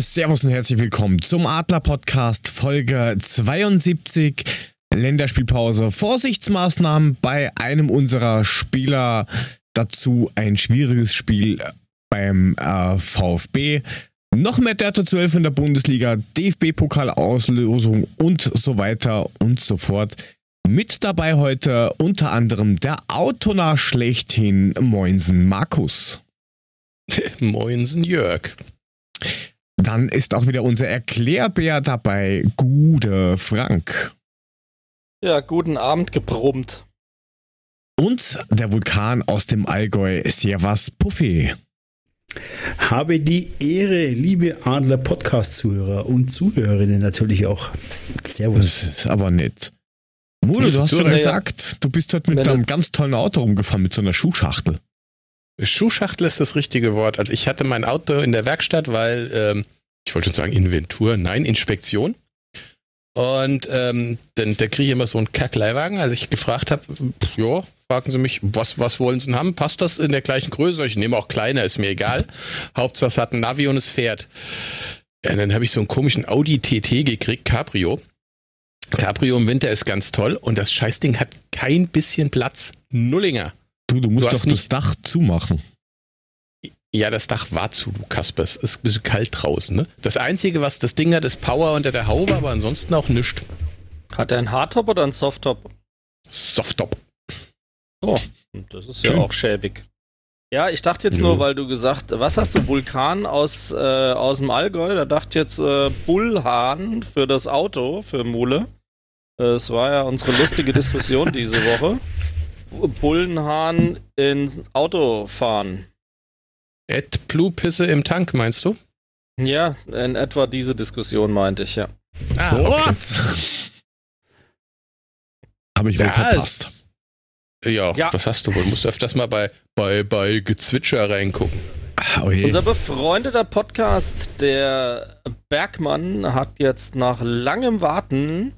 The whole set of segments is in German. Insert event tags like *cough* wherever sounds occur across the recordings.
Servus und herzlich willkommen zum Adler Podcast Folge 72. Länderspielpause. Vorsichtsmaßnahmen bei einem unserer Spieler. Dazu ein schwieriges Spiel beim äh, VfB. Noch mehr Data 12 in der Bundesliga, DFB-Pokal-Auslosung und so weiter und so fort. Mit dabei heute unter anderem der Autonah schlechthin Moinsen Markus. *laughs* Moinsen Jörg. Dann ist auch wieder unser Erklärbär dabei, Gude Frank. Ja, guten Abend gebrummt. Und der Vulkan aus dem Allgäu, Servas Puffy. Habe die Ehre, liebe Adler Podcast-Zuhörer und Zuhörerinnen natürlich auch. Servus. Das ist aber nett. Mude, du hast schon gesagt, du bist heute mit einem ganz tollen Auto rumgefahren, mit so einer Schuhschachtel. Schuhschachtel ist das richtige Wort. Also ich hatte mein Auto in der Werkstatt, weil, ähm, ich wollte schon sagen Inventur, nein, Inspektion. Und ähm, dann, da kriege ich immer so einen Kackleihwagen. Als ich gefragt habe, ja, fragen sie mich, was, was wollen sie denn haben? Passt das in der gleichen Größe? Ich nehme auch kleiner, ist mir egal. Hauptsache es hat ein Navi und es fährt. Ja, dann habe ich so einen komischen Audi TT gekriegt, Cabrio. Cabrio im Winter ist ganz toll und das Scheißding hat kein bisschen Platz. Nullinger. Du, du musst du doch das Dach zumachen. Ja, das Dach war zu, du Kasper. Es ist ein bisschen kalt draußen, ne? Das Einzige, was das Ding hat, ist Power unter der Haube, aber ansonsten auch nichts. Hat er einen Hardtop oder einen Softtop? Softtop. Oh, das ist ja auch schäbig. Ja, ich dachte jetzt ja. nur, weil du gesagt, was hast du, Vulkan aus, äh, aus dem Allgäu? Da dachte ich jetzt äh, Bullhahn für das Auto, für Mule. Es war ja unsere lustige Diskussion diese Woche. Bullenhahn ins Auto fahren. AdBlue-Pisse im Tank, meinst du? Ja, in etwa diese Diskussion meinte ich, ja. Ah, okay. *laughs* Habe ich wohl das. verpasst. Ja, ja, das hast du wohl. Du musst öfters mal bei, bei, bei Gezwitscher reingucken. Oh Unser befreundeter Podcast, der Bergmann, hat jetzt nach langem Warten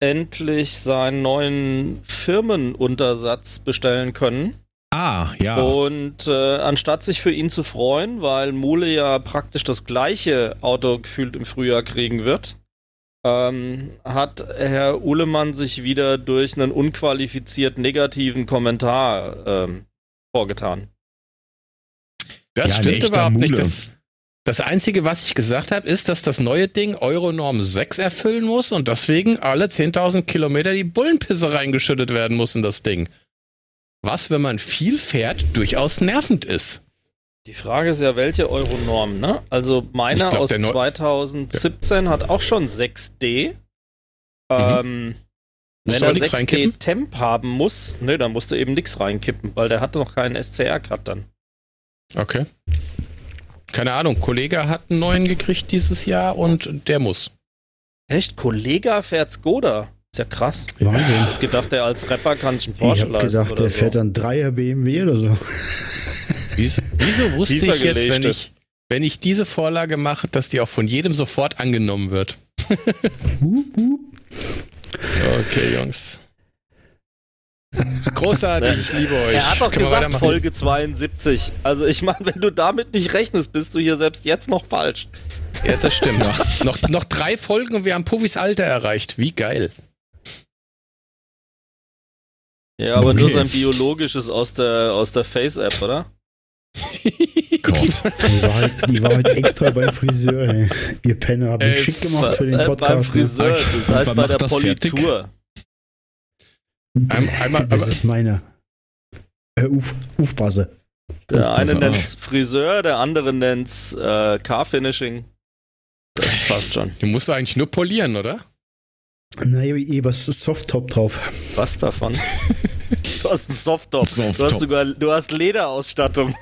endlich seinen neuen Firmenuntersatz bestellen können. Ah, ja. Und äh, anstatt sich für ihn zu freuen, weil Mule ja praktisch das gleiche Auto gefühlt im Frühjahr kriegen wird, ähm, hat Herr Uhlemann sich wieder durch einen unqualifiziert negativen Kommentar ähm, vorgetan. Das ja, stimmt überhaupt Mule. nicht. Das, das Einzige, was ich gesagt habe, ist, dass das neue Ding Euronorm 6 erfüllen muss und deswegen alle 10.000 Kilometer die Bullenpisse reingeschüttet werden muss in das Ding. Was, wenn man viel fährt, durchaus nervend ist. Die Frage ist ja, welche Euronorm, ne? Also meiner aus 2017 ja. hat auch schon 6D. Mhm. Ähm, wenn er 6D Temp haben muss, ne, dann musst du eben nichts reinkippen, weil der hatte noch keinen SCR-Cut dann. Okay. Keine Ahnung, Kollege hat einen neuen gekriegt dieses Jahr und der muss. Echt? Kollege fährt Skoda? Ist ja krass. Wahnsinn. Ich hab gedacht, der als Rapper kann sich einen Porsche Ich hab gedacht, der so. fährt dann Dreier BMW oder so. Wieso, wieso *laughs* wusste Tiefer ich jetzt, wenn ich, wenn ich diese Vorlage mache, dass die auch von jedem sofort angenommen wird? *laughs* okay, Jungs. Großartig, ich liebe euch. Er hat doch Können gesagt, Folge 72. Also ich meine, wenn du damit nicht rechnest, bist du hier selbst jetzt noch falsch. Ja, das stimmt. noch, noch drei Folgen und wir haben Puffis Alter erreicht. Wie geil. Ja, aber okay. nur sein biologisches aus der, aus der Face-App, oder? *laughs* Gott. *laughs* Die war, halt, die war halt extra beim Friseur, ey. Ihr Penner habt mich schick gemacht für den Podcast. Beim ne? Friseur, das heißt bei der Politur. Ein, einmal, das ist meine äh, Uf, Ufbase. Der eine nennt es Friseur, der andere nennt es äh, Car-Finishing. Das passt schon. Du musst eigentlich nur polieren, oder? Nein, eh was Softtop drauf. Was davon? *laughs* Du hast einen Softtop. Soft du hast sogar, du hast Lederausstattung. *laughs*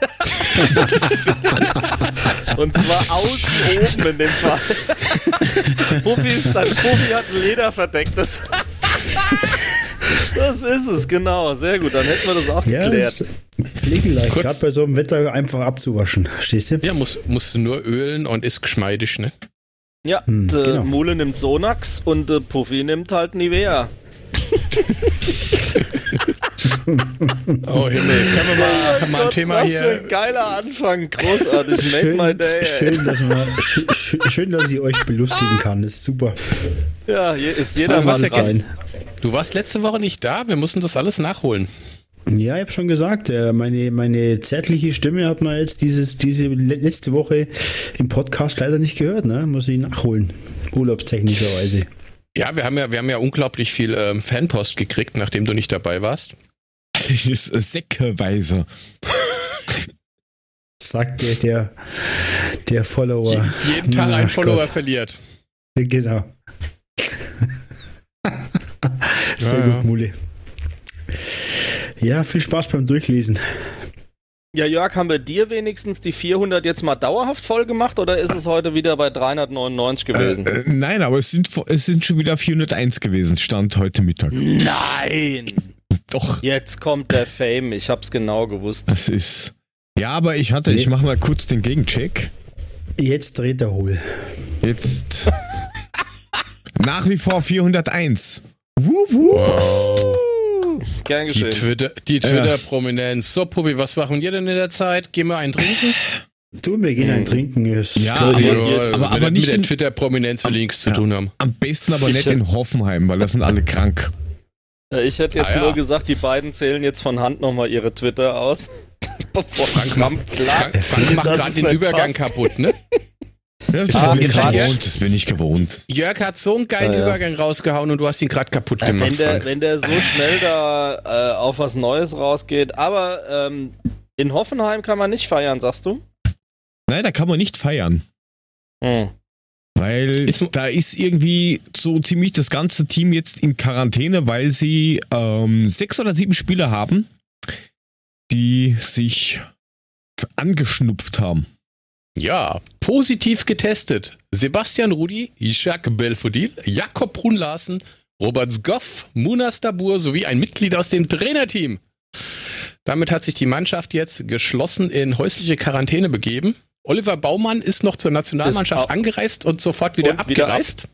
Und zwar außen oben in dem Fall. *laughs* Profi, ist, Profi hat ein Leder verdeckt. Das das ist es, genau. Sehr gut, dann hätten wir das auch ja, geklärt. Pflegeleicht, gerade bei so einem Wetter einfach abzuwaschen. Stehst du? Ja, musst, musst du nur ölen und ist geschmeidig, ne? Ja, hm, der genau. Mule nimmt Sonax und der Puffy nimmt halt Nivea. *laughs* Oh Himmel, können wir mal, mal ein Thema was hier. für ein geiler Anfang, großartig. Make Schön, my day. schön, dass man, sch, sch, schön, dass ich euch belustigen kann. Das ist super. Ja, hier ist jeder dran. sein. Du warst letzte Woche nicht da, wir mussten das alles nachholen. Ja, ich habe schon gesagt, äh, meine, meine zärtliche Stimme hat man jetzt dieses, diese le- letzte Woche im Podcast leider nicht gehört. Ne? Muss ich nachholen. Urlaubstechnischerweise. Ja, wir haben ja, wir haben ja unglaublich viel ähm, Fanpost gekriegt, nachdem du nicht dabei warst. Das ist säckeweise. Sagt der, der, der Follower. Je, jeden Tag ein Ach Follower Gott. verliert. Genau. *laughs* Sehr Ja, gut, ja. Mule. Ja, viel Spaß beim Durchlesen. Ja, Jörg, haben wir dir wenigstens die 400 jetzt mal dauerhaft voll gemacht oder ist es heute wieder bei 399 gewesen? Äh, nein, aber es sind, es sind schon wieder 401 gewesen, Stand heute Mittag. Nein! *laughs* Doch, Jetzt kommt der Fame, ich hab's genau gewusst. das ist. Ja, aber ich hatte, ich mache mal kurz den Gegencheck. Jetzt dreht er hohl. Jetzt. *laughs* Nach wie vor 401. Wup, wup. Wow. Gern Die geschehen. Twitter- die Twitter-Prominenz. So, Puppi, was machen wir denn in der Zeit? Gehen wir einen trinken? Du, wir gehen ein Trinken. Ist Ja, toll. aber- Ja, aber- mit, aber der- nicht mit der in- Twitter-Prominenz will nichts zu Ja. tun haben. Am besten aber Ich- nicht in Hoffenheim, weil das sind alle krank. Ja, Ich hätte jetzt Ah, ja. nur gesagt, die beiden zählen jetzt von Hand nochmal ihre Twitter aus. *laughs* Frank, Frank, klagt. Frank macht gerade den Übergang passt. kaputt, ne? *laughs* Ja, das Ah, bin ich gewohnt. Das bin ich gewohnt. Jörg hat so einen geilen Ja, ja. Übergang rausgehauen und du hast ihn gerade kaputt gemacht, Wenn der, wenn der so schnell da äh, auf was Neues rausgeht. Aber ähm, in Hoffenheim kann man nicht feiern, sagst du? Nein, da kann man nicht feiern. Hm. Weil Ist- da ist irgendwie so ziemlich das ganze Team jetzt in Quarantäne, weil sie ähm, sechs oder sieben Spieler haben, die sich angeschnupft haben. Ja, positiv getestet. Sebastian Rudi, Ishak Belfodil, Jakob Brun Larsen, Robert Sgoff, Munas Dabur sowie ein Mitglied aus dem Trainerteam. Damit hat sich die Mannschaft jetzt geschlossen in häusliche Quarantäne begeben. Oliver Baumann ist noch zur Nationalmannschaft angereist und sofort wieder Und wieder ab- abgereist.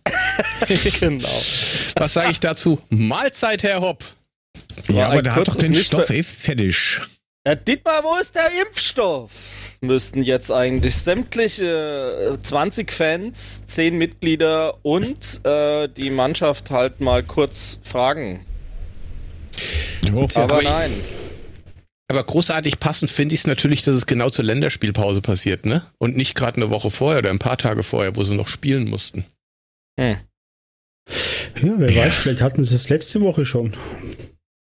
*laughs* genau. Was sage ich dazu? Mahlzeit, Herr Hopp. war Ja, aber der hat doch den Nicht- Stoff eh fertig. Äh, Dietmar, wo ist der Impfstoff? Müssten jetzt eigentlich sämtliche äh, 20 Fans, 10 Mitglieder und äh, die Mannschaft halt mal kurz fragen. Jo. Aber aber- nein. Aber großartig passend finde ich es natürlich, dass es genau zur Länderspielpause passiert, ne? Und nicht gerade eine Woche vorher oder ein paar Tage vorher, wo sie noch spielen mussten. Hm. Ja, wer weiß, vielleicht hatten sie es letzte Woche schon.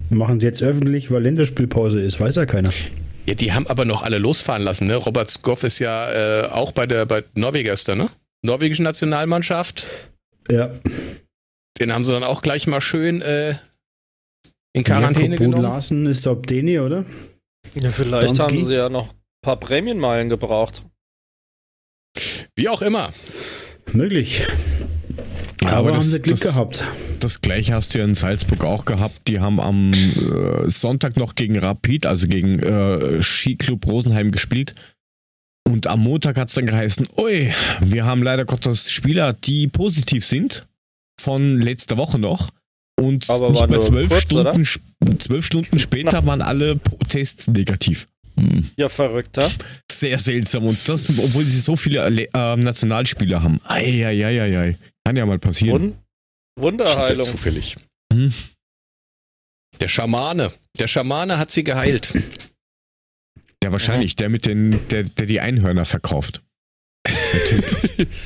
Machen sie jetzt öffentlich, weil Länderspielpause ist, weiß ja keiner. Ja, die haben aber noch alle losfahren lassen, ne? Robert Skoff ist ja äh, auch bei der bei Norweger ist der, ne? Norwegische Nationalmannschaft. Ja, Den haben sie dann auch gleich mal schön äh, in Quarantäne Jakob genommen. Larsen ist ob Deni, oder? Ja, vielleicht Donski? haben sie ja noch ein paar Prämienmeilen gebraucht. Wie auch immer. Möglich. Aber aber haben das- sie Glück das- gehabt. Das gleiche hast du ja in Salzburg auch gehabt. Die haben am äh, Sonntag noch gegen Rapid, also gegen äh, Skiclub Rosenheim gespielt. Und am Montag hat es dann geheißen, ui, wir haben leider Gottes Spieler, die positiv sind, von letzter Woche noch. Und Aber nicht war mal zwölf, kurz, Stunden, zwölf Stunden später waren alle Tests negativ. Hm, Ja, verrückter. Sehr seltsam. Und das, obwohl sie so viele äh, Nationalspieler haben. Eieieiei. Kann ja mal passieren. Wun Wunderheilung. zufällig. Hm. Der Schamane. Der Schamane hat sie geheilt. Ja, wahrscheinlich. Der mit den, der, der die Einhörner verkauft. Der Typ. *laughs*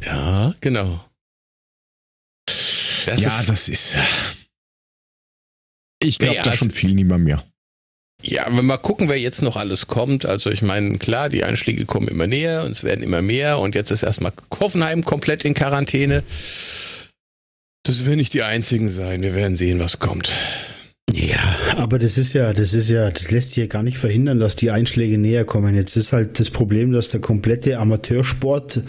Ja, genau. Das ja, ist, das ist. Ich glaube Ja, da schon viel mehr mehr. Ja, wenn wir mal gucken, wer jetzt noch alles kommt. Also ich meine, klar, die Einschläge kommen immer näher und es werden immer mehr und jetzt ist erstmal Hoffenheim komplett in Quarantäne. Das werden nicht die einzigen sein. Wir werden sehen, was kommt. Ja, aber das ist ja, das ist ja, das lässt sich ja gar nicht verhindern, dass die Einschläge näher kommen. Jetzt ist halt das Problem, dass der komplette Amateursport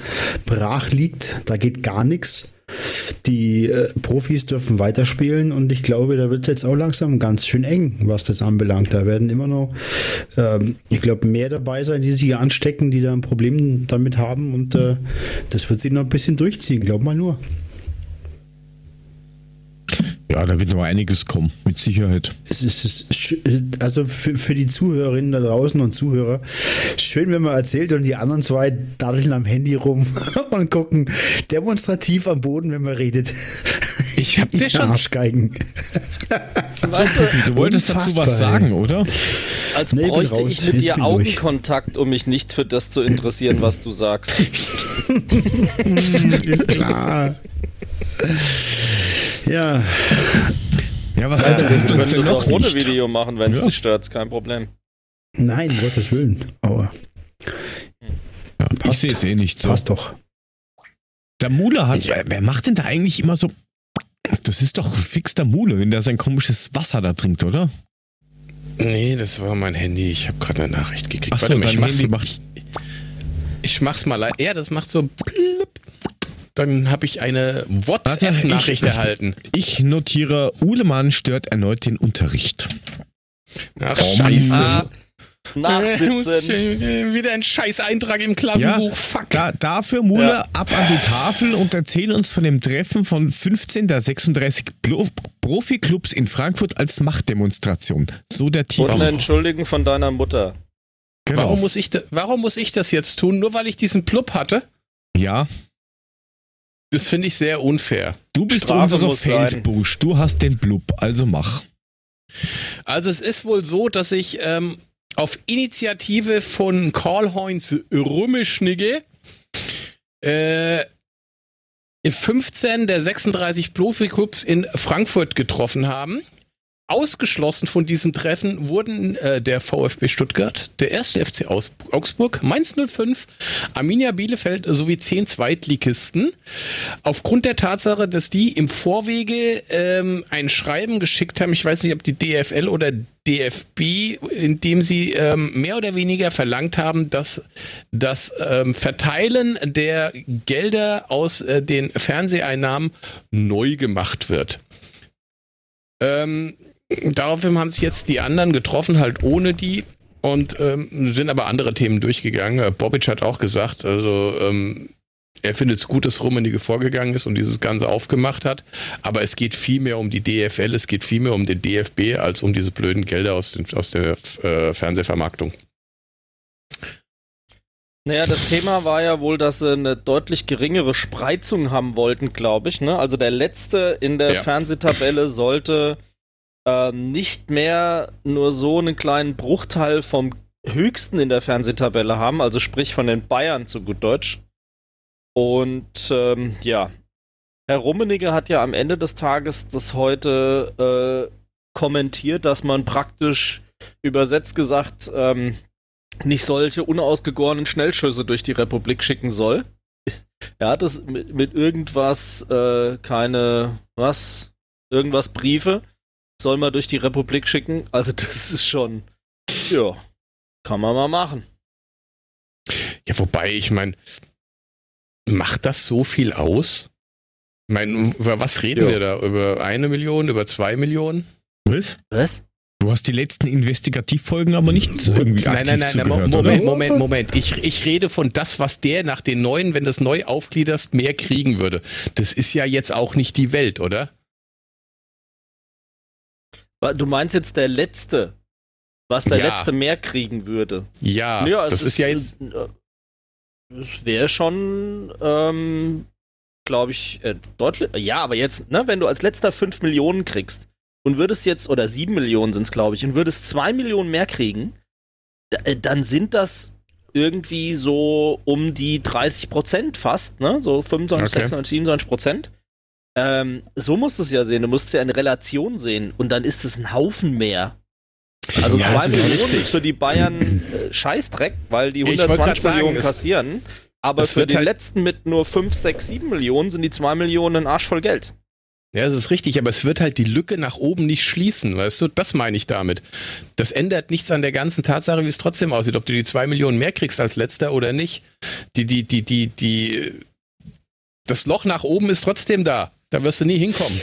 brach liegt. Da geht gar nichts. Die äh, Profis dürfen weiterspielen und ich glaube, da wird es jetzt auch langsam ganz schön eng, was das anbelangt. Da werden immer noch, ähm, ich glaube, mehr dabei sein, die sich anstecken, die da ein Problem damit haben und äh, das wird sich noch ein bisschen durchziehen, glaub mal nur. Ja, da wird noch einiges kommen, mit Sicherheit. Es ist, es ist also für, für die Zuhörerinnen da draußen und Zuhörer, schön, wenn man erzählt und die anderen zwei daddeln am Handy rum *laughs* und gucken demonstrativ am Boden, wenn man redet. Ich hab dir schon. Arschgeigen. *laughs* Weißt du, du wolltest dazu was sagen, oder? Als nee, bräuchte ich, ich mit dir Augenkontakt, um mich nicht für das zu interessieren, was du sagst. *laughs* ist klar. Ja. Ja, was ja, wir können das auch ohne Video machen, wenn es ja. dich stört, kein Problem. Nein, um Gottes Willen. Aber. Ja, ich sehe es eh nicht so. Passt doch. Der Mule hat. Ich, wer macht denn da eigentlich immer so. Das ist doch fix der Mule, wenn der sein komisches Wasser da trinkt, oder? Nee, das war mein Handy. Ich habe gerade eine Nachricht gekriegt. Ach so, Warte mal, ich mach's, Handy macht... ich, ich mach's mal. Ja, das macht so. Dann habe ich eine WhatsApp-Nachricht erhalten. Ich notiere, Uhlemann stört erneut den Unterricht. Ach, oh, scheiße. Ah, nachsitzen. Wieder ein scheiß Eintrag im Klassenbuch. Ja, Fuck. Da, dafür, Mule, ja. ab an die Tafel und erzähl uns von dem Treffen von 15 der 36 Profi-Clubs in Frankfurt als Machtdemonstration. So der Titel. Und entschuldigen von deiner Mutter. Genau. Warum, muss ich da, warum muss ich das jetzt tun? Nur weil ich diesen Club hatte? Ja. Das finde ich sehr unfair. Du bist Strafe unsere Feldbusch. Du hast den Blub, also mach. Also es ist wohl so, dass ich ähm, auf Initiative von Karl-Heinz Rümmischnigge äh, 15 der 36 Profi-Clubs in Frankfurt getroffen haben. Ausgeschlossen von diesem Treffen wurden äh, der VfB Stuttgart, der erste FC Aus Augsburg, Mainz 05, Arminia Bielefeld sowie zehn Zweitligisten. Aufgrund der Tatsache, dass die im Vorwege ähm, ein Schreiben geschickt haben, ich weiß nicht, ob die DFL oder DFB, in dem sie ähm, mehr oder weniger verlangt haben, dass das ähm, Verteilen der Gelder aus äh, den Fernseheinnahmen neu gemacht wird. Ähm, Daraufhin haben sich jetzt die anderen getroffen, halt ohne die und ähm, sind aber andere Themen durchgegangen. Äh, Bobic hat auch gesagt, also ähm, er findet es gut, dass Rummenigge vorgegangen ist und dieses Ganze aufgemacht hat. Aber es geht viel mehr um die DFL, es geht viel mehr um den DFB als um diese blöden Gelder aus, den, aus der äh, Fernsehvermarktung. Naja, das Thema war ja wohl, dass sie eine deutlich geringere Spreizung haben wollten, glaube ich. Ne? Also der letzte in der ja. Fernsehtabelle sollte ähm, nicht mehr nur so einen kleinen Bruchteil vom höchsten in der Fernsehtabelle haben, also sprich von den Bayern zu gut Deutsch. Und ähm, ja, Herr Rummenigge hat ja am Ende des Tages das heute äh, kommentiert, dass man praktisch übersetzt gesagt ähm, nicht solche unausgegorenen Schnellschüsse durch die Republik schicken soll. er hat es mit, mit irgendwas, äh, keine, was, irgendwas Briefe soll man durch die Republik schicken. Also das ist schon, ja, kann man mal machen. Ja, wobei, ich meine, macht das so viel aus? Ich meine, über was reden ja. wir da? Über eine Million, über zwei Millionen? Was? Was? Du hast die letzten Investigativfolgen aber nicht irgendwie Nein, nein, nein, nein Moment, oder? Moment, Moment. Ich, ich rede von das, was der nach den neuen, wenn du es neu aufgliederst, mehr kriegen würde. Das ist ja jetzt auch nicht die Welt, oder? Du meinst jetzt der letzte, was der ja. letzte mehr kriegen würde? Ja, ja das ist, ist, ja jetzt. Es wäre schon, ähm, glaube ich, äh, deutlich. Ja, aber jetzt, ne, wenn du als letzter 5 Millionen kriegst und würdest jetzt, oder 7 Millionen sind es, glaube ich, und würdest 2 Millionen mehr kriegen, äh, dann sind das irgendwie so um die 30 Prozent fast, ne? So 25, okay. 26, 27 Prozent. Ähm, so musst du es ja sehen. Du musst es ja in Relation sehen. Und dann ist es ein Haufen mehr. Also ja, zwei Millionen ist für die Bayern äh, Scheißdreck, weil die 120 Millionen sagen, kassieren. Aber für den halt letzten mit nur 5, 6, 7 Millionen sind die 2 Millionen ein Arsch voll Geld. Ja, das ist richtig, aber es wird halt die Lücke nach oben nicht schließen, weißt du? Das meine ich damit. Das ändert nichts an der ganzen Tatsache, wie es trotzdem aussieht, ob du die 2 Millionen mehr kriegst als letzter oder nicht. Die, die, die, die, die, das Loch nach oben ist trotzdem da. Da wirst du nie hinkommen.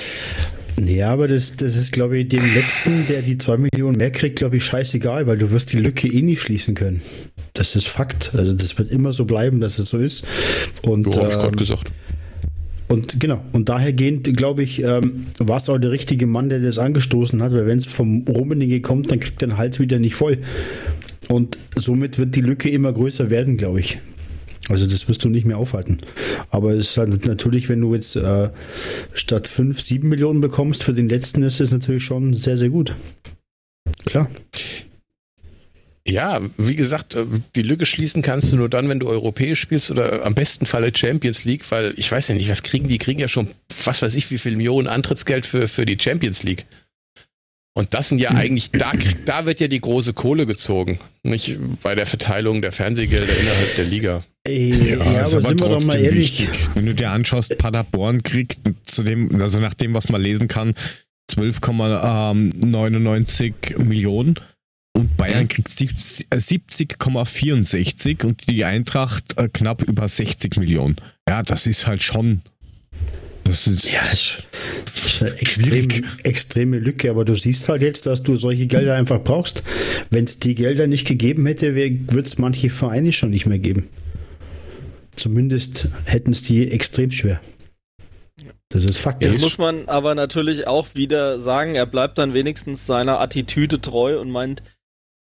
Ja, aber das, das ist, glaube ich, dem Letzten, der die zwei Millionen mehr kriegt, glaube ich, scheißegal, weil du wirst die Lücke eh nie schließen können. Das ist Fakt. Also das wird immer so bleiben, dass es so ist. Und, habe ich gerade gesagt. Und genau, und dahergehend, glaube ich, ähm, war es auch der richtige Mann, der das angestoßen hat, weil wenn es vom Rummenigge kommt, dann kriegt er den Hals wieder nicht voll. Und somit wird die Lücke immer größer werden, glaube ich. Also das wirst du nicht mehr aufhalten. Aber es ist halt natürlich, wenn du jetzt äh, statt 5, 7 Millionen bekommst, für den letzten ist es natürlich schon sehr, sehr gut. Klar. Ja, wie gesagt, äh, die Lücke schließen kannst du nur dann, wenn du europäisch spielst oder am besten Falle Champions League, weil ich weiß ja nicht, was kriegen die? Kriegen ja schon, was weiß ich, wie viel Millionen Antrittsgeld für, für die Champions League. Und das sind ja eigentlich, da, da wird ja die große Kohle gezogen, nicht bei der Verteilung der Fernsehgelder innerhalb der Liga. Ey, ja, ja aber, sind wir doch mal ehrlich. Wichtig. Wenn du dir anschaust, Paderborn kriegt zu dem, also nach dem, was man lesen kann, 12,99 Millionen und Bayern mhm. kriegt 70,64 und die Eintracht äh, knapp über 60 Millionen. Ja, das ist halt schon. Das ist, ja, das ist eine extrem, extreme Lücke, aber du siehst halt jetzt, dass du solche Gelder einfach brauchst. Wenn es die Gelder nicht gegeben hätte, würde es manche Vereine schon nicht mehr geben. Zumindest hätten es die extrem schwer. Das ist faktisch. Jetzt muss man aber natürlich auch wieder sagen, er bleibt dann wenigstens seiner Attitüde treu und meint,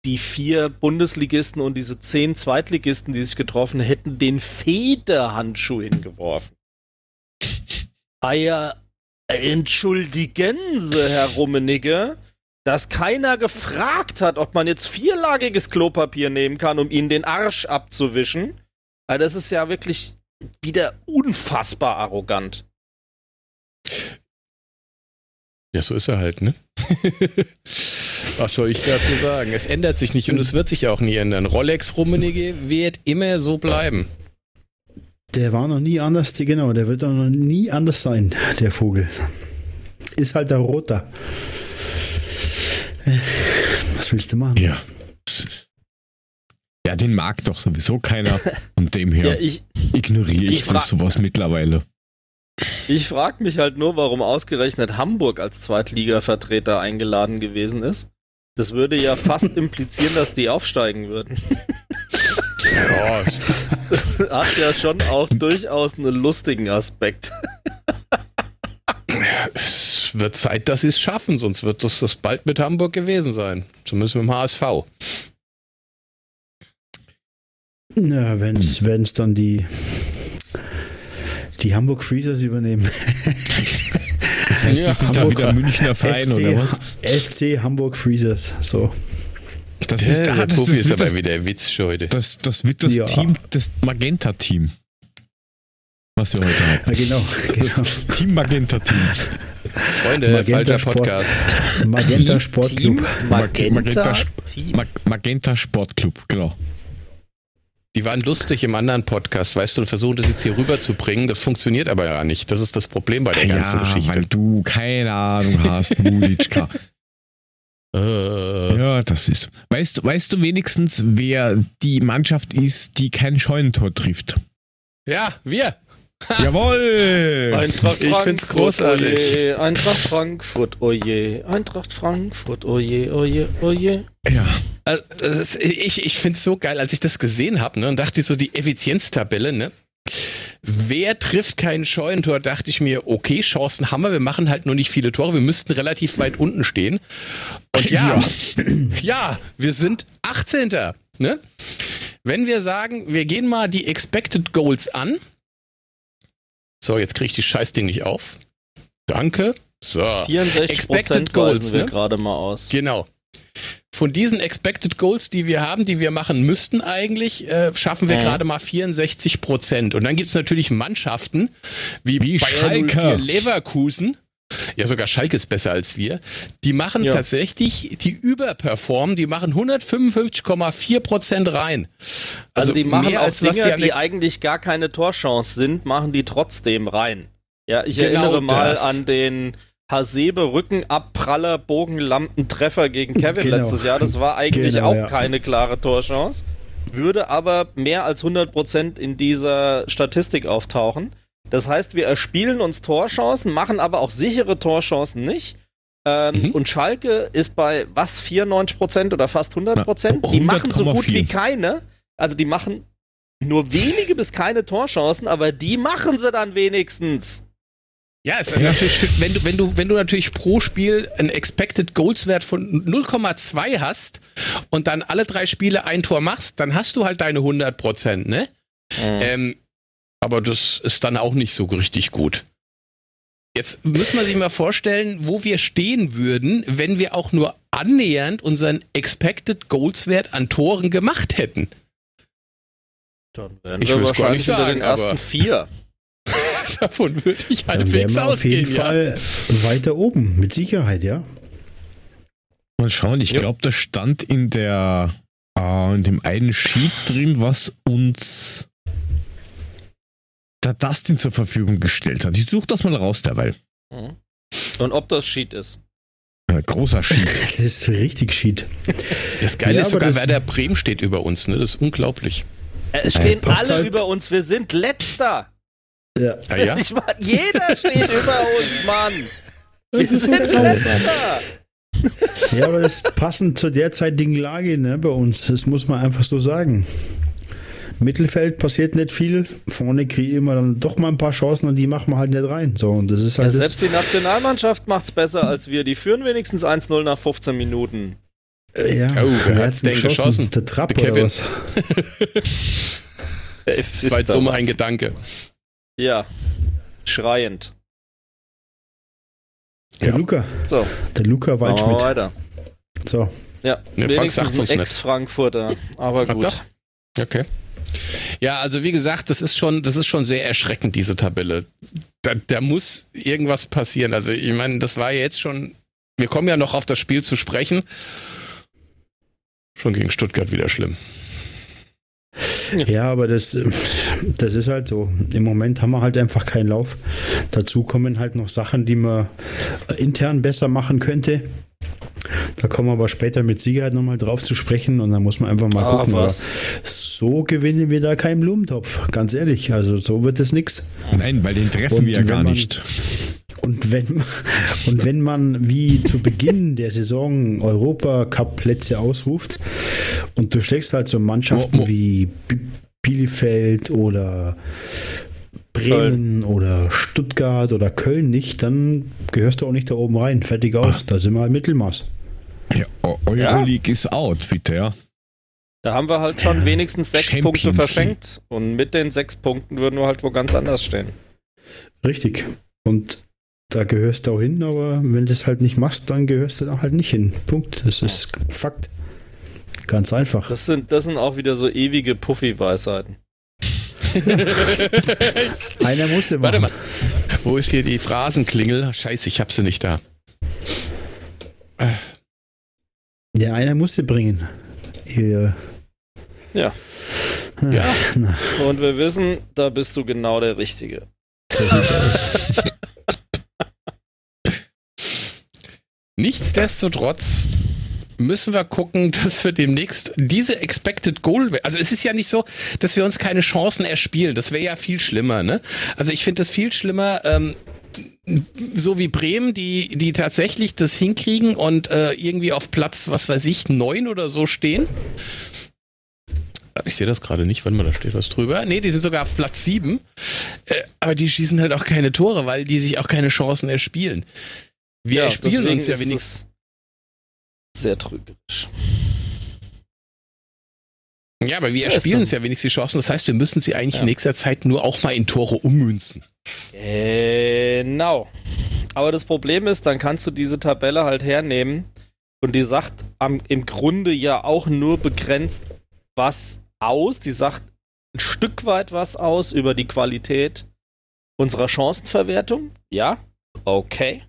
die vier Bundesligisten und diese zehn Zweitligisten, die sich getroffen hätten, den Federhandschuh hingeworfen. Eier, entschuldigen Sie, Herr Rummenigge, dass keiner gefragt hat, ob man jetzt vierlagiges Klopapier nehmen kann, um ihnen den Arsch abzuwischen. Also das ist ja wirklich wieder unfassbar arrogant. Ja, so ist er halt, ne? *laughs* Was soll ich dazu sagen? Es ändert sich nicht und es wird sich auch nie ändern. Rolex Rummenigge wird immer so bleiben. Der war noch nie anders, genau, der wird auch noch nie anders sein, der Vogel. Ist halt der Roter. Äh, was willst du machen? Ja. Ja, den mag doch sowieso keiner. *laughs* Von dem her ja, ich, ignoriere ich, ich sowas mittlerweile. Ich frage mich halt nur, warum ausgerechnet Hamburg als Zweitliga-Vertreter eingeladen gewesen ist. Das würde ja fast *laughs* implizieren, dass die aufsteigen würden. ja. Hat ja schon auch durchaus einen lustigen Aspekt. es wird Zeit, dass sie es schaffen, sonst wird das, das bald mit Hamburg gewesen sein. Zumindest mit dem HSV. Na, wenn es dann die die Hamburg Freezers übernehmen. Das heißt, ja, sind Hamburg, da wieder Münchner Verein FC, oder was? FC Hamburg Freezers, so. Das ist, der, ah, das, Profi das ist aber das, wieder Witz schon heute. Das, das wird das ja. Team, das Magenta-Team. Was wir heute haben. Ja, genau, genau. Team Magenta-Team. Freunde, Magenta falscher Sport, Podcast. Magenta Sportclub. Magenta, Magenta, Magenta Sportclub, genau. Die waren lustig im anderen Podcast, weißt du, und versuchen das jetzt hier rüberzubringen. Das funktioniert aber ja nicht. Das ist das Problem bei der ja, ganzen Geschichte. Weil du keine Ahnung hast, Mulitschka. *laughs* äh. Ja, das ist. Weißt du, weißt du wenigstens, wer die Mannschaft ist, die kein Scheunentor trifft? Ja, wir. *laughs* Jawohl! Eintracht ich find's großartig. Oje. Eintracht Frankfurt, oje. Eintracht Frankfurt, oje, oje, oje. Ja. Also, ist, ich ich finde es so geil, als ich das gesehen habe ne, und dachte so die Effizienztabelle, ne? Wer trifft kein Scheunentor, dachte ich mir, okay, Chancen haben wir, wir machen halt nur nicht viele Tore, wir müssten relativ weit unten stehen. Und ja, ja, *clears throat* ja wir sind 18. Ne? Wenn wir sagen, wir gehen mal die Expected Goals an, so, jetzt kriege ich die Scheißding nicht auf. Danke. So. 64 Expected Goals wir ne? gerade mal aus. Genau. Von diesen Expected Goals, die wir haben, die wir machen müssten eigentlich, äh, schaffen wir äh. gerade mal 64 Prozent. Und dann gibt es natürlich Mannschaften wie, wie Schalke. Leverkusen. Ja, sogar Schalke ist besser als wir. Die machen ja. tatsächlich, die überperformen, die machen 155,4 Prozent rein. Also, also, die machen auch Dinge, die, die eigentlich gar keine Torchance sind, machen die trotzdem rein. Ja, ich genau erinnere mal das. an den Hasebe Rückenabpraller Bogenlampentreffer gegen Kevin genau. letztes Jahr. Das war eigentlich genau, auch ja. keine klare Torchance. Würde aber mehr als 100% in dieser Statistik auftauchen. Das heißt, wir erspielen uns Torchancen, machen aber auch sichere Torchancen nicht. Ähm, mhm. Und Schalke ist bei was 94% oder fast 100%. Ja, die machen so gut wie keine. Also die machen nur wenige bis keine Torchancen, aber die machen sie dann wenigstens. Ja, es ist natürlich, *laughs* wenn du, wenn du, wenn du natürlich pro Spiel einen Expected Goals Wert von 0,2 hast und dann alle drei Spiele ein Tor machst, dann hast du halt deine 100 Prozent, ne? Mhm. Ähm, aber das ist dann auch nicht so richtig gut. Jetzt muss man sich mal vorstellen, wo wir stehen würden, wenn wir auch nur annähernd unseren Expected Goals Wert an Toren gemacht hätten. Dann wären ich wir wahrscheinlich unter den ersten vier. *laughs* Davon würde ich halbwegs ausgehen. Auf jeden ja. Fall weiter oben, mit Sicherheit, ja. Mal schauen, ich glaube, das stand in der äh, in dem einen Sheet drin, was uns der Dustin zur Verfügung gestellt hat. Ich suche das mal raus derweil. Mhm. Und ob das Sheet ist. Ein großer Sheet. *laughs* das ist richtig Sheet. Das Geile ja, ist sogar, wer der Bremen steht über uns. Ne? Das ist unglaublich. Es stehen alle halt. über uns. Wir sind letzter. Ja. Ah, ja? Ich mein, jeder steht *laughs* über uns, Mann. Wir sind letzter. Ja, aber das passend zur derzeitigen Lage ne, bei uns. Das muss man einfach so sagen. Mittelfeld passiert nicht viel. Vorne kriegen wir dann doch mal ein paar Chancen und die machen wir halt nicht rein. So, und das ist halt ja, selbst die Nationalmannschaft macht es besser als wir. Die führen wenigstens 1-0 nach 15 Minuten. Äh, ja, oh, wer hat's denn geschossen? geschossen? Der Trapp Der Kevin. oder was? das war dumm ein Gedanke. Ja, schreiend. Der ja. Luca. So. Der Luca Waldschmidt. Oh, weiter. So. Ja, ja wenigstens ein Ex-Frankfurter, aber gut. Doch. Okay. Ja, also wie gesagt, das ist schon, das ist schon sehr erschreckend, diese Tabelle. Da, da muss irgendwas passieren. Also ich meine, das war jetzt schon, wir kommen ja noch auf das Spiel zu sprechen. Schon gegen Stuttgart wieder schlimm. Ja, aber das, das ist halt so. Im Moment haben wir halt einfach keinen Lauf. Dazu kommen halt noch Sachen, die man intern besser machen könnte. Da kommen wir aber später mit Sicherheit nochmal drauf zu sprechen und dann muss man einfach mal ah, gucken. Was? So gewinnen wir da keinen Blumentopf, ganz ehrlich. Also so wird es nichts. Nein, weil den treffen und wir ja gar man, nicht. Und wenn, *laughs* und wenn man wie zu Beginn der Saison Europacup-Plätze ausruft und du schlägst halt so Mannschaften oh, oh. wie Bielefeld oder Bremen Köln. oder Stuttgart oder Köln nicht, dann gehörst du auch nicht da oben rein. Fertig aus. Da sind wir halt Mittelmaß. Ja, Euroleague ja. ist out, bitte, ja. Da haben wir halt schon wenigstens sechs Champions Punkte verschenkt. Und mit den sechs Punkten würden wir halt wo ganz anders stehen. Richtig. Und da gehörst du auch hin, aber wenn du es halt nicht machst, dann gehörst du da halt nicht hin. Punkt. Das ist Fakt. Ganz einfach. Das sind, das sind auch wieder so ewige Puffy-Weisheiten. *laughs* Einer muss immer. Warte mal. Wo ist hier die Phrasenklingel? Scheiße, ich hab sie nicht da. Ja, einer muss sie bringen. Ihr ja. Ja. Na. Und wir wissen, da bist du genau der Richtige. So sieht's aus. *laughs* Nichtsdestotrotz müssen wir gucken, *laughs* dass wir demnächst diese Expected Goal, also es ist ja nicht so, dass wir uns keine Chancen erspielen. Das wäre ja viel schlimmer, ne? Also ich finde das viel schlimmer, ähm, so wie Bremen, die, die tatsächlich das hinkriegen und äh, irgendwie auf Platz, was weiß ich, neun oder so stehen. Ich sehe das gerade nicht, wenn man da steht was drüber. Nee, die sind sogar auf Platz sieben. Äh, aber die schießen halt auch keine Tore, weil die sich auch keine Chancen erspielen. Wir ja, spielen uns ja wenigstens. Sehr trügerisch. Ja, aber wir erspielen uns ja wenigstens die Chancen. Das heißt, wir müssen sie eigentlich ja. in nächster Zeit nur auch mal in Tore ummünzen. Genau. Aber das Problem ist, dann kannst du diese Tabelle halt hernehmen und die sagt am, im Grunde ja auch nur begrenzt was aus. Die sagt ein Stück weit was aus über die Qualität unserer Chancenverwertung. Ja, okay.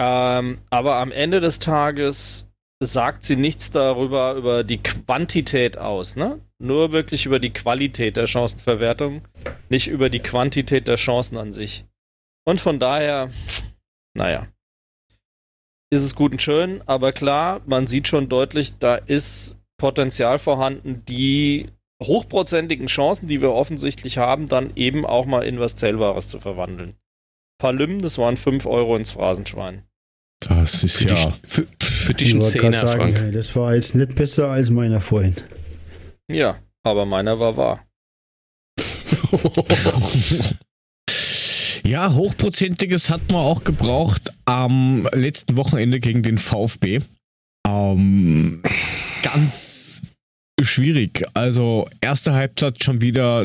Ähm, aber am Ende des Tages sagt sie nichts darüber, über die Quantität aus, ne? Nur wirklich über die Qualität der Chancenverwertung, nicht über die Quantität der Chancen an sich. Und von daher, naja, ist es gut und schön, aber klar, man sieht schon deutlich, da ist Potenzial vorhanden, die hochprozentigen Chancen, die wir offensichtlich haben, dann eben auch mal in was Zählbares zu verwandeln. Palüm, das waren 5 Euro ins Phrasenschwein. Das ist für ja. Die, für, für dich ein Zehner, sagen, Frank. Das war jetzt nicht besser als meiner vorhin. Ja, aber meiner war wahr. *laughs* Ja, hochprozentiges hat man auch gebraucht am letzten Wochenende gegen den VfB. Ähm, ganz schwierig. Also erste Halbzeit schon wieder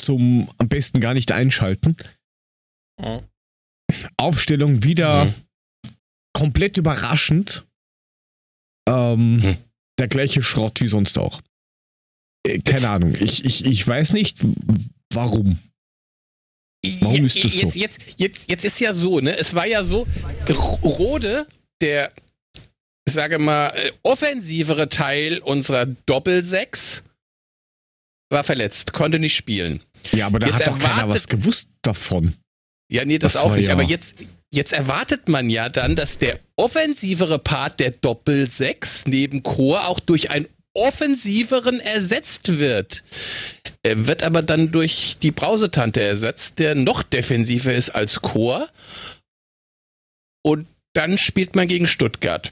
zum am besten gar nicht einschalten. Mhm. Aufstellung wieder mhm. komplett überraschend. Ähm, mhm. Der gleiche Schrott wie sonst auch. Äh, keine Ahnung. Ich, ich, ich weiß nicht, warum. Warum ist das so? Jetzt, jetzt, jetzt, jetzt ist ja so, ne? Es war ja so, Rode, der, ich sage mal, äh, offensivere Teil unserer Doppelsechs, war verletzt, konnte nicht spielen. Ja, aber da jetzt hat doch keiner was gewusst davon. Ja, nee, das, das auch nicht. Ja. Aber jetzt, jetzt erwartet man ja dann, dass der offensivere Part der Doppelsechs neben Chor auch durch ein offensiveren ersetzt wird. Er wird aber dann durch die Brausetante ersetzt, der noch defensiver ist als Chor. Und dann spielt man gegen Stuttgart.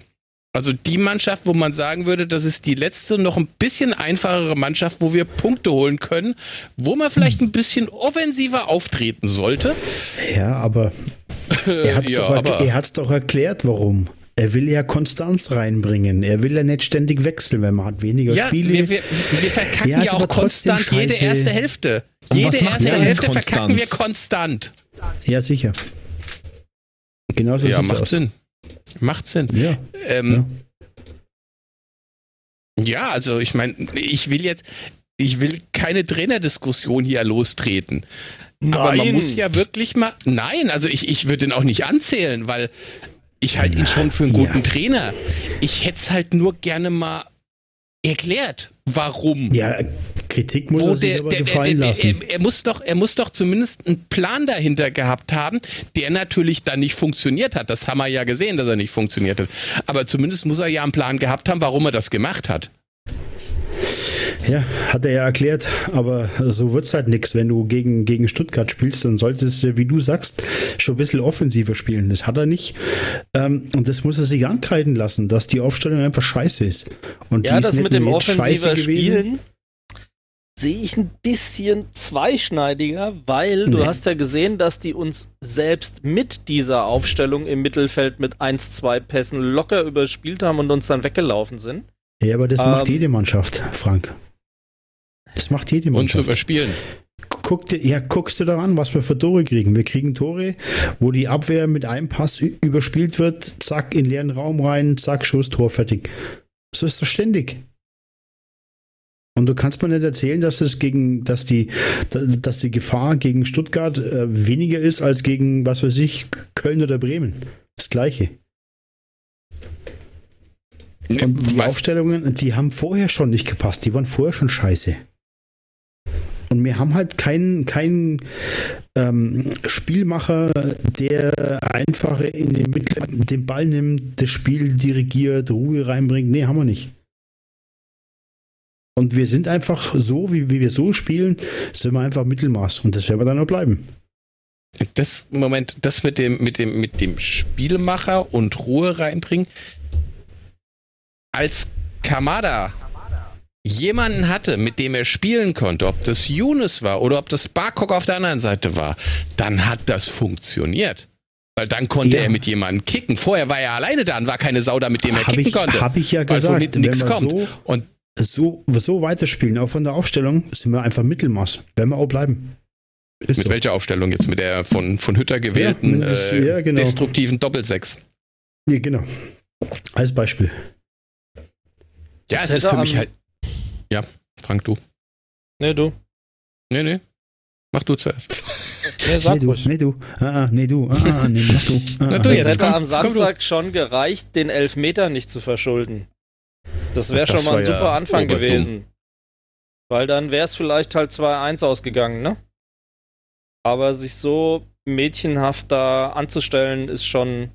Also die Mannschaft, wo man sagen würde, das ist die letzte, noch ein bisschen einfachere Mannschaft, wo wir Punkte holen können, wo man vielleicht ein bisschen offensiver auftreten sollte. Ja, aber er hat es *laughs* ja, doch, doch erklärt, warum. Er will ja Konstanz reinbringen. Er will ja nicht ständig wechseln, wenn man hat weniger ja, Spiele. Wir, wir, wir verkacken ja, ja auch konstant jede erste Hälfte. jede erste Hälfte verkacken wir konstant. Ja, sicher. Genauso ja, macht aus. Sinn. Macht Sinn. Ja. Ähm, ja. ja, also ich meine, ich will jetzt, ich will keine Trainerdiskussion hier lostreten. Nein. Aber man muss ja wirklich mal. Nein, also ich, ich würde ihn auch nicht anzählen, weil ich halte ihn schon für einen guten ja. Trainer. Ich hätte es halt nur gerne mal erklärt, warum. Ja, Kritik muss er sich aber gefallen lassen. Er, er, muss doch, er muss doch zumindest einen Plan dahinter gehabt haben, der natürlich dann nicht funktioniert hat. Das haben wir ja gesehen, dass er nicht funktioniert hat. Aber zumindest muss er ja einen Plan gehabt haben, warum er das gemacht hat. Ja, hat er ja erklärt, aber so wird es halt nichts. Wenn du gegen, gegen Stuttgart spielst, dann solltest du, wie du sagst, schon ein bisschen offensiver spielen. Das hat er nicht. Ähm, und das muss er sich ankreiden lassen, dass die Aufstellung einfach scheiße ist. Und ja, das mit dem offensiver Spielen sehe ich ein bisschen zweischneidiger, weil du hast ja gesehen, dass die uns selbst mit dieser Aufstellung im Mittelfeld mit 1-2 Pässen locker überspielt haben und uns dann weggelaufen sind. Ja, aber das ähm, macht jede Mannschaft, Frank. Das macht jede Mannschaft. Und zu überspielen. Guck dir, ja, guckst du daran, was wir für Tore kriegen. Wir kriegen Tore, wo die Abwehr mit einem Pass überspielt wird, zack, in leeren Raum rein, zack, Schuss, Tor, fertig. So ist das ständig. Und du kannst mir nicht erzählen, dass es gegen, dass die, dass die Gefahr gegen Stuttgart äh, weniger ist als gegen, was weiß ich, Köln oder Bremen. Das gleiche. Und die Aufstellungen, die haben vorher schon nicht gepasst, die waren vorher schon scheiße. Und wir haben halt keinen, keinen ähm, Spielmacher, der einfach in den, Mittel, den Ball nimmt, das Spiel dirigiert, Ruhe reinbringt. Nee, haben wir nicht. Und wir sind einfach so, wie, wie wir so spielen, sind wir einfach Mittelmaß. Und das werden wir dann auch bleiben. Das, Moment, das mit dem, mit dem, mit dem Spielmacher und Ruhe reinbringen, als Kamada jemanden hatte, mit dem er spielen konnte, ob das Yunus war oder ob das Barkok auf der anderen Seite war, dann hat das funktioniert. Weil dann konnte ja. er mit jemandem kicken. Vorher war er alleine da und war keine Sau da, mit dem er hab kicken ich, konnte. Habe ich ja gesagt, also nichts kommt. So, und so, so weiterspielen, auch von der Aufstellung, sind wir einfach Mittelmaß. Werden wir auch bleiben. Ist mit so. welcher Aufstellung jetzt? Mit der von, von Hütter gewählten ja, das, äh, ja, genau. destruktiven Doppelsechs? Ja, genau. Als Beispiel. Ja, es ist für mich halt. Ja, Frank, du. Nee, du. Nee, nee. Mach du zuerst. Nee, sag nee, du, nee, du. Ah, ah, nee, du. Ah, ah, nee, mach du. Ah, Na, du jetzt, hätte komm, am Samstag schon gereicht, den Elfmeter nicht zu verschulden. Das wäre schon mal ein super ja Anfang gewesen. Weil dann wäre es vielleicht halt 2-1 ausgegangen, ne? Aber sich so mädchenhaft da anzustellen, ist schon.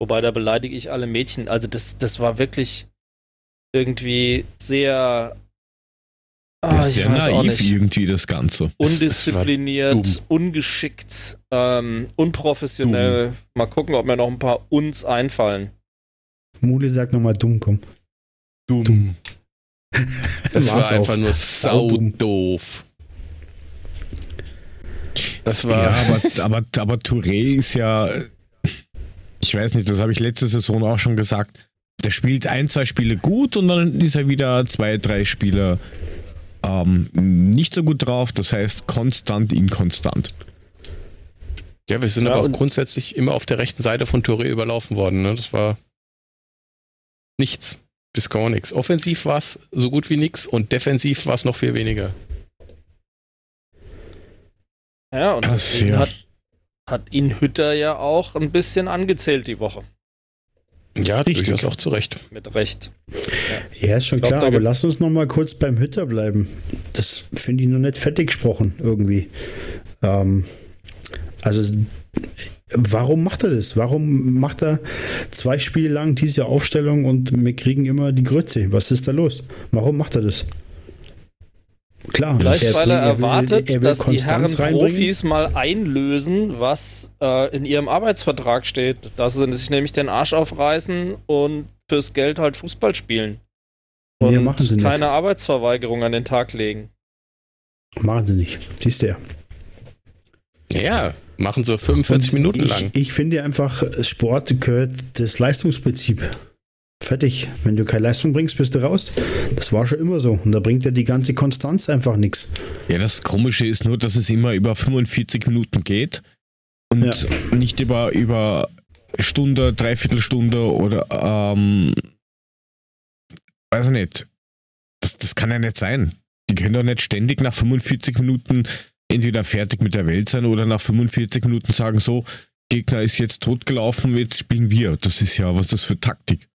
Wobei, da beleidige ich alle Mädchen. Also, das, das war wirklich irgendwie sehr. Ah, sehr naiv irgendwie das Ganze. Undiszipliniert, ungeschickt, ähm, unprofessionell. Dumm. Mal gucken, ob mir noch ein paar uns einfallen. Mule sagt nochmal dumm, komm. Dumm. dumm. Das *laughs* war einfach nur sau doof. Das war. Ja, aber, *laughs* aber, aber Touré ist ja, ich weiß nicht, das habe ich letzte Saison auch schon gesagt. Der spielt ein, zwei Spiele gut und dann ist er wieder zwei, drei Spiele ähm, nicht so gut drauf. Das heißt konstant, inkonstant. Ja, wir sind Ja, aber auch und- grundsätzlich immer auf der rechten Seite von Touré überlaufen worden. Ne? Das war nichts. Bis gar nichts. Offensiv war es so gut wie nichts und defensiv war es noch viel weniger. Ja, und deswegen ja. hat, hat ihn Hütter ja auch ein bisschen angezählt die Woche. Ja, Richtig. durchaus auch zu Recht. Mit Recht. Ja, ist schon glaub, klar, aber lass uns noch mal kurz beim Hütter bleiben. Das finde ich noch nicht fertig gesprochen irgendwie. Ähm, also, warum macht er das? Warum macht er zwei Spiele lang diese Aufstellung und wir kriegen immer die Grütze? Was ist da los? Warum macht er das? Klar, Vielleicht, weil er will- erwartet, er will dass die Konstanz Herren reinbringen. Profis mal einlösen, was äh, in ihrem Arbeitsvertrag steht. Dass sie sich nämlich den Arsch aufreißen und fürs Geld halt Fußball spielen. Und Nee, machen sie nicht. keine Arbeitsverweigerung an den Tag legen. Machen sie nicht. Siehst du ja. Ja, machen sie 45 Und Minuten ich, lang. Ich finde einfach, Sport gehört das Leistungsprinzip. Fertig. Wenn du keine Leistung bringst, bist du raus. Das war schon immer so. Und da bringt ja die ganze Konstanz einfach nichts. Ja, das Komische ist nur, dass es immer über 45 Minuten geht und Ja. nicht über, über Stunde, Dreiviertelstunde oder ähm, weiß ich nicht. Das, das kann ja nicht sein. Die können doch nicht ständig nach 45 Minuten entweder fertig mit der Welt sein oder nach 45 Minuten sagen so, Gegner ist jetzt totgelaufen, jetzt spielen wir. Das ist ja, was das für Taktik?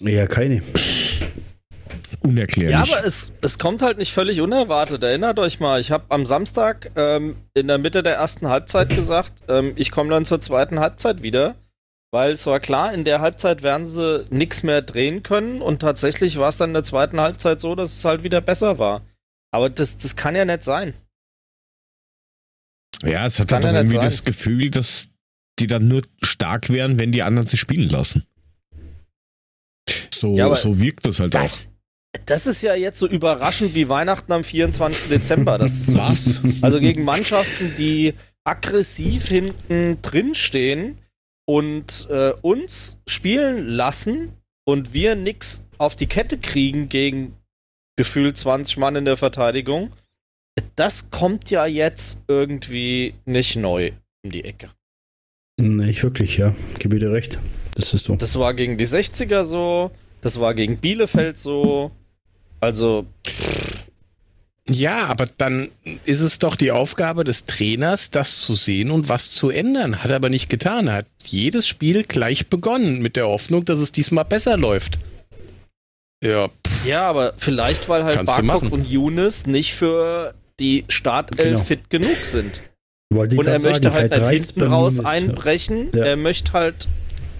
Ja, keine. Unerklärlich. Ja, aber es, es kommt halt nicht völlig unerwartet. Erinnert euch mal, ich habe am Samstag ähm, in der Mitte der ersten Halbzeit gesagt, ähm, ich komme dann zur zweiten Halbzeit wieder, weil es war klar, in der Halbzeit werden sie nichts mehr drehen können und tatsächlich war es dann in der zweiten Halbzeit so, dass es halt wieder besser war. Aber das, das kann ja nicht sein. Ja, es Das hat dann ja irgendwie sein. das Gefühl, dass die dann nur stark wären, wenn die anderen sie spielen lassen. So, Ja, so wirkt das halt auch. Das, das ist ja jetzt so überraschend wie Weihnachten am 24. Dezember. Das ist so Was? Also gegen Mannschaften, die aggressiv hinten drin stehen und äh, uns spielen lassen und wir nix auf die Kette kriegen gegen gefühlt 20 Mann in der Verteidigung. Das kommt ja jetzt irgendwie nicht neu um die Ecke. Nicht wirklich, ja. Gebe dir recht. Das ist so. Das war gegen die 60er so, das war gegen Bielefeld so. Also, Ja, aber dann ist es doch die Aufgabe des Trainers, das zu sehen und was zu ändern. Hat er aber nicht getan. Er hat jedes Spiel gleich begonnen mit der Hoffnung, dass es diesmal besser läuft. Ja, pff, ja, aber vielleicht, weil halt Barkok und Younes nicht für die Startelf Genau. fit genug sind. Und er sagen, möchte halt reicht's hinten raus einbrechen. Ja. Er möchte halt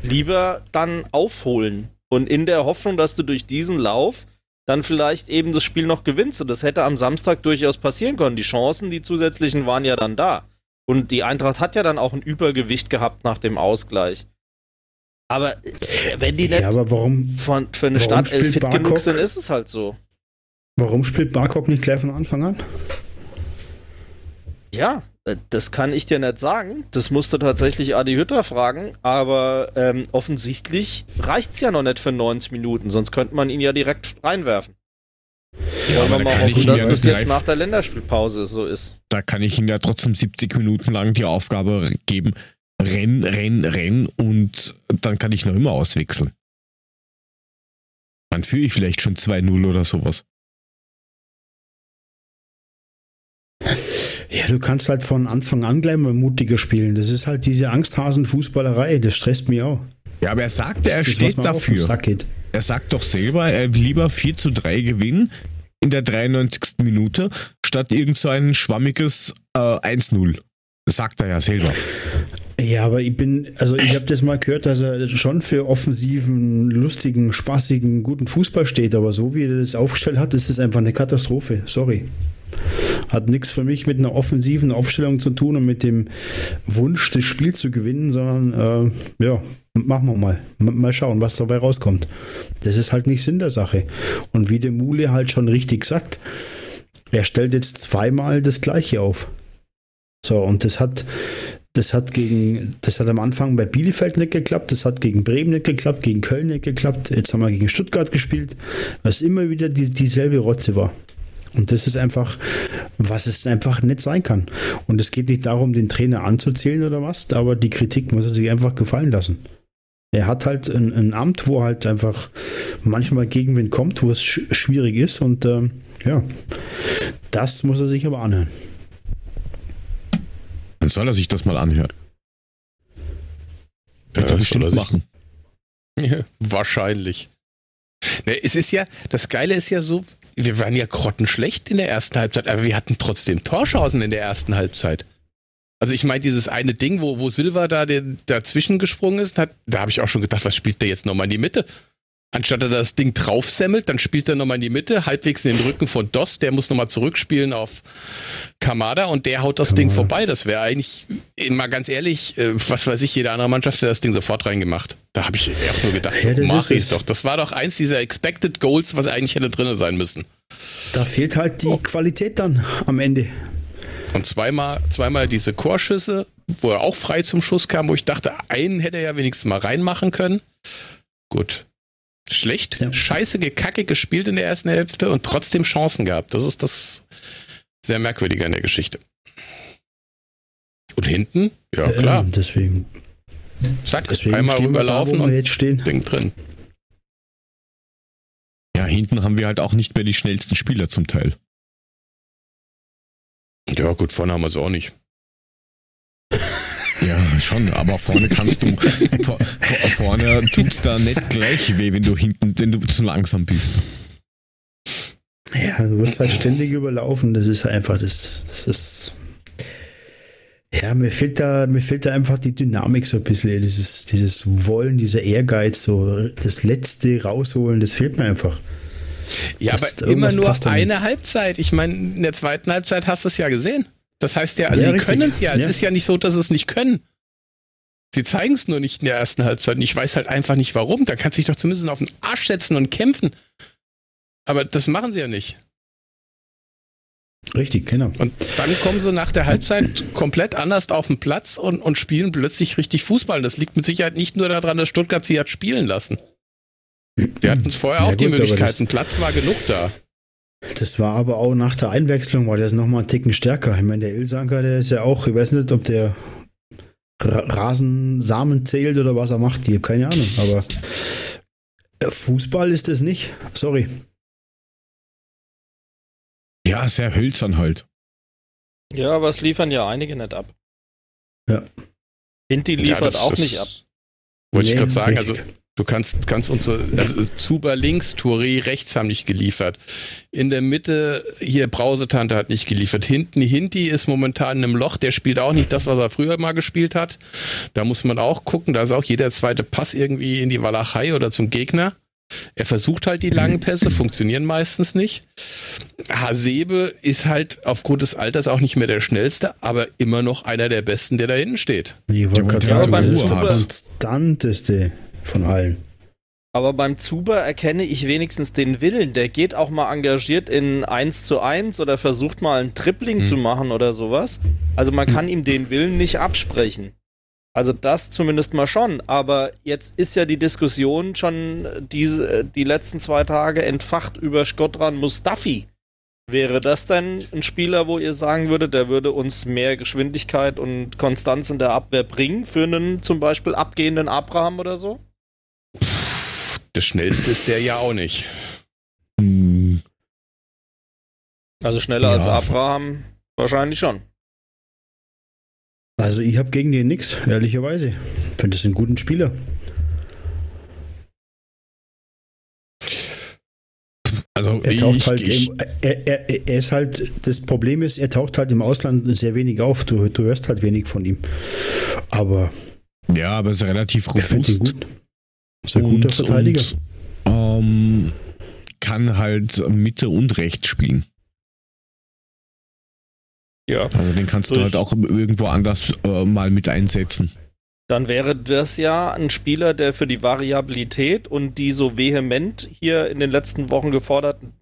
lieber dann aufholen. Und in der Hoffnung, dass du durch diesen Lauf dann vielleicht eben das Spiel noch gewinnst. Und das hätte am Samstag durchaus passieren können. Die Chancen, die zusätzlichen, waren ja dann da. Und die Eintracht hat ja dann auch ein Übergewicht gehabt nach dem Ausgleich. Aber äh, wenn die nicht Ja, aber warum, von, für eine Startelf fit genug Barkok? sind, ist es halt so. warum spielt Barkok nicht gleich von Anfang an? Ja, äh, das kann ich dir nicht sagen. Das musste tatsächlich Adi Hütter fragen, aber ähm, offensichtlich reicht's ja noch nicht für 90 Minuten, sonst könnte man ihn ja direkt reinwerfen. Ja, Wollen wir da mal kann ich hoffen, dass das jetzt nach der Länderspielpause so ist. Da kann ich ihm ja trotzdem 70 Minuten lang die Aufgabe geben, renn, renn, renn und dann kann ich noch immer auswechseln. Dann führe ich vielleicht schon 2-0 oder sowas. Ja, du kannst halt von Anfang an gleich mal mutiger spielen. Das ist halt diese Angsthasen-Fußballerei. Das stresst mich auch. Ja, aber er sagte, er Das steht dafür. Er sagt doch selber, er will lieber 4 zu 3 gewinnen in der 93. Minute, statt irgend so ein schwammiges äh, 1-0. Das sagt er ja selber. Ja, aber ich bin, also ich habe das mal gehört, dass er schon für offensiven, lustigen, spaßigen, guten Fußball steht, aber so wie er das aufgestellt hat, ist es einfach eine Katastrophe. Sorry. Hat nichts für mich mit einer offensiven Aufstellung zu tun und mit dem Wunsch, das Spiel zu gewinnen, sondern äh, ja, machen wir mal. Mal schauen, was dabei rauskommt. Das ist halt nicht Sinn der Sache. Und wie der Mule halt schon richtig sagt, er stellt jetzt zweimal das gleiche auf. So, und das hat, das hat gegen, das hat am Anfang bei Bielefeld nicht geklappt, das hat gegen Bremen nicht geklappt, gegen Köln nicht geklappt, jetzt haben wir gegen Stuttgart gespielt, was immer wieder die, dieselbe Rotze war. Und das ist einfach, was es einfach nicht sein kann. Und es geht nicht darum, den Trainer anzuzählen oder was, aber die Kritik muss er sich einfach gefallen lassen. Er hat halt ein, ein Amt, wo halt einfach manchmal Gegenwind kommt, wo es sch schwierig ist und ähm, ja, das muss er sich aber anhören. Dann soll er sich das mal anhören. Ja, das bestimmt er machen. *laughs* Ja, wahrscheinlich. Ne, es ist ja, das Geile ist ja so, wir waren ja grottenschlecht in der ersten Halbzeit, aber wir hatten trotzdem Torchancen in der ersten Halbzeit. Also ich meine, dieses eine Ding, wo, wo Silva da den, dazwischen gesprungen ist, hat, da habe ich auch schon gedacht, was spielt der jetzt nochmal in die Mitte? Anstatt er das Ding draufsemmelt, dann spielt er nochmal in die Mitte, halbwegs in den Rücken von Doss, der muss nochmal zurückspielen auf Kamada und der haut das Kamada. Ding vorbei. Das wäre eigentlich, mal ganz ehrlich, äh, was weiß ich, jede andere Mannschaft hätte das Ding sofort reingemacht. Da habe ich erst nur gedacht, ja, so, mach ich doch. Das war doch eins dieser Expected Goals, was eigentlich hätte drin sein müssen. Da fehlt halt die oh. Qualität dann am Ende. Und zweimal, zweimal diese Chorschüsse, wo er auch frei zum Schuss kam, wo ich dachte, einen hätte er ja wenigstens mal reinmachen können. Gut, schlecht, ja. scheiße, gekacke gespielt in der ersten Hälfte und trotzdem Chancen gehabt. Das ist das sehr Merkwürdige an der Geschichte. Und hinten, ja klar. Ja, deswegen. Zack, deswegen einmal rüberlaufen da, und jetzt stehen. Ding drin. Ja, hinten haben wir halt auch nicht mehr die schnellsten Spieler zum Teil. Ja, gut, vorne haben wir es auch nicht. Ja, schon, aber vorne kannst du, vor, vorne tut da nicht gleich weh, wenn du hinten, wenn du zu langsam bist. Ja, du wirst halt ständig überlaufen, das ist einfach, das, das ist, ja, mir fehlt da, mir fehlt da einfach die Dynamik so ein bisschen, dieses, dieses Wollen, dieser Ehrgeiz, so das Letzte rausholen, das fehlt mir einfach. Ja, das, aber immer nur eine Halbzeit. Ich meine, in der zweiten Halbzeit hast du es ja gesehen. Das heißt ja, ja sie können es ja. Es ist ja nicht so, dass sie es nicht können. Sie zeigen es nur nicht in der ersten Halbzeit. Und ich weiß halt einfach nicht warum. Da kannst du dich doch zumindest auf den Arsch setzen und kämpfen. Aber das machen sie ja nicht. Richtig, genau. Und dann kommen sie nach der Halbzeit komplett anders auf den Platz und, und spielen plötzlich richtig Fußball. Das liegt mit Sicherheit nicht nur daran, dass Stuttgart sie hat spielen lassen. Die hatten es vorher ja, auch gut, die Möglichkeiten. Platz war genug da. Das war aber auch nach der Einwechslung, war der nochmal einen Ticken stärker. Ich meine, der Ilsanker, der ist ja auch, ich weiß nicht, ob der Rasensamen zählt oder was er macht. Ich habe keine Ahnung. Aber äh, Fußball ist es nicht. Sorry. Ja, sehr hölzern halt. Ja, aber es liefern ja einige nicht ab. Ja. Hinti liefert ja, auch nicht ab. Wollte nee, ich gerade sagen, richtig. also Du kannst, kannst unsere, also Zuber links, Touré rechts haben nicht geliefert. In der Mitte, hier Brausetante hat nicht geliefert. Hinten, Hinti ist momentan in einem Loch, der spielt auch nicht das, was er früher mal gespielt hat. Da muss man auch gucken, da ist auch jeder zweite Pass irgendwie in die Walachei oder zum Gegner. Er versucht halt die langen Pässe, funktionieren meistens nicht. Hasebe ist halt aufgrund des Alters auch nicht mehr der schnellste, aber immer noch einer der besten, der da hinten steht. Ich wollte gerade sagen, das ist der konstanteste von allen. Aber beim Zuber erkenne ich wenigstens den Willen. Der geht auch mal engagiert in 1 zu 1 oder versucht mal ein Tripling hm. zu machen oder sowas. Also man kann hm. ihm den Willen nicht absprechen. Also das zumindest mal schon. Aber jetzt ist ja die Diskussion schon diese, die letzten zwei Tage entfacht über Skodran Mustafi. Wäre das denn ein Spieler, wo ihr sagen würdet, der würde uns mehr Geschwindigkeit und Konstanz in der Abwehr bringen für einen zum Beispiel abgehenden Abraham oder so? Das schnellste ist der ja auch nicht. Also schneller ja. als Abraham wahrscheinlich schon. Also ich habe gegen den nichts, ehrlicherweise. Ich finde das einen guten Spieler. Also er taucht ich, halt, ich, im, er, er, er, ist halt, das Problem ist, er taucht halt im Ausland sehr wenig auf. Du, du hörst halt wenig von ihm. Aber. Ja, aber ist relativ robust. Gut. Ist ein guter Verteidiger. Und, ähm, kann halt Mitte und Rechts spielen. Ja. Also den kannst du halt auch irgendwo anders äh, mal mit einsetzen. Dann wäre das ja ein Spieler, der für die Variabilität und die so vehement hier in den letzten Wochen geforderten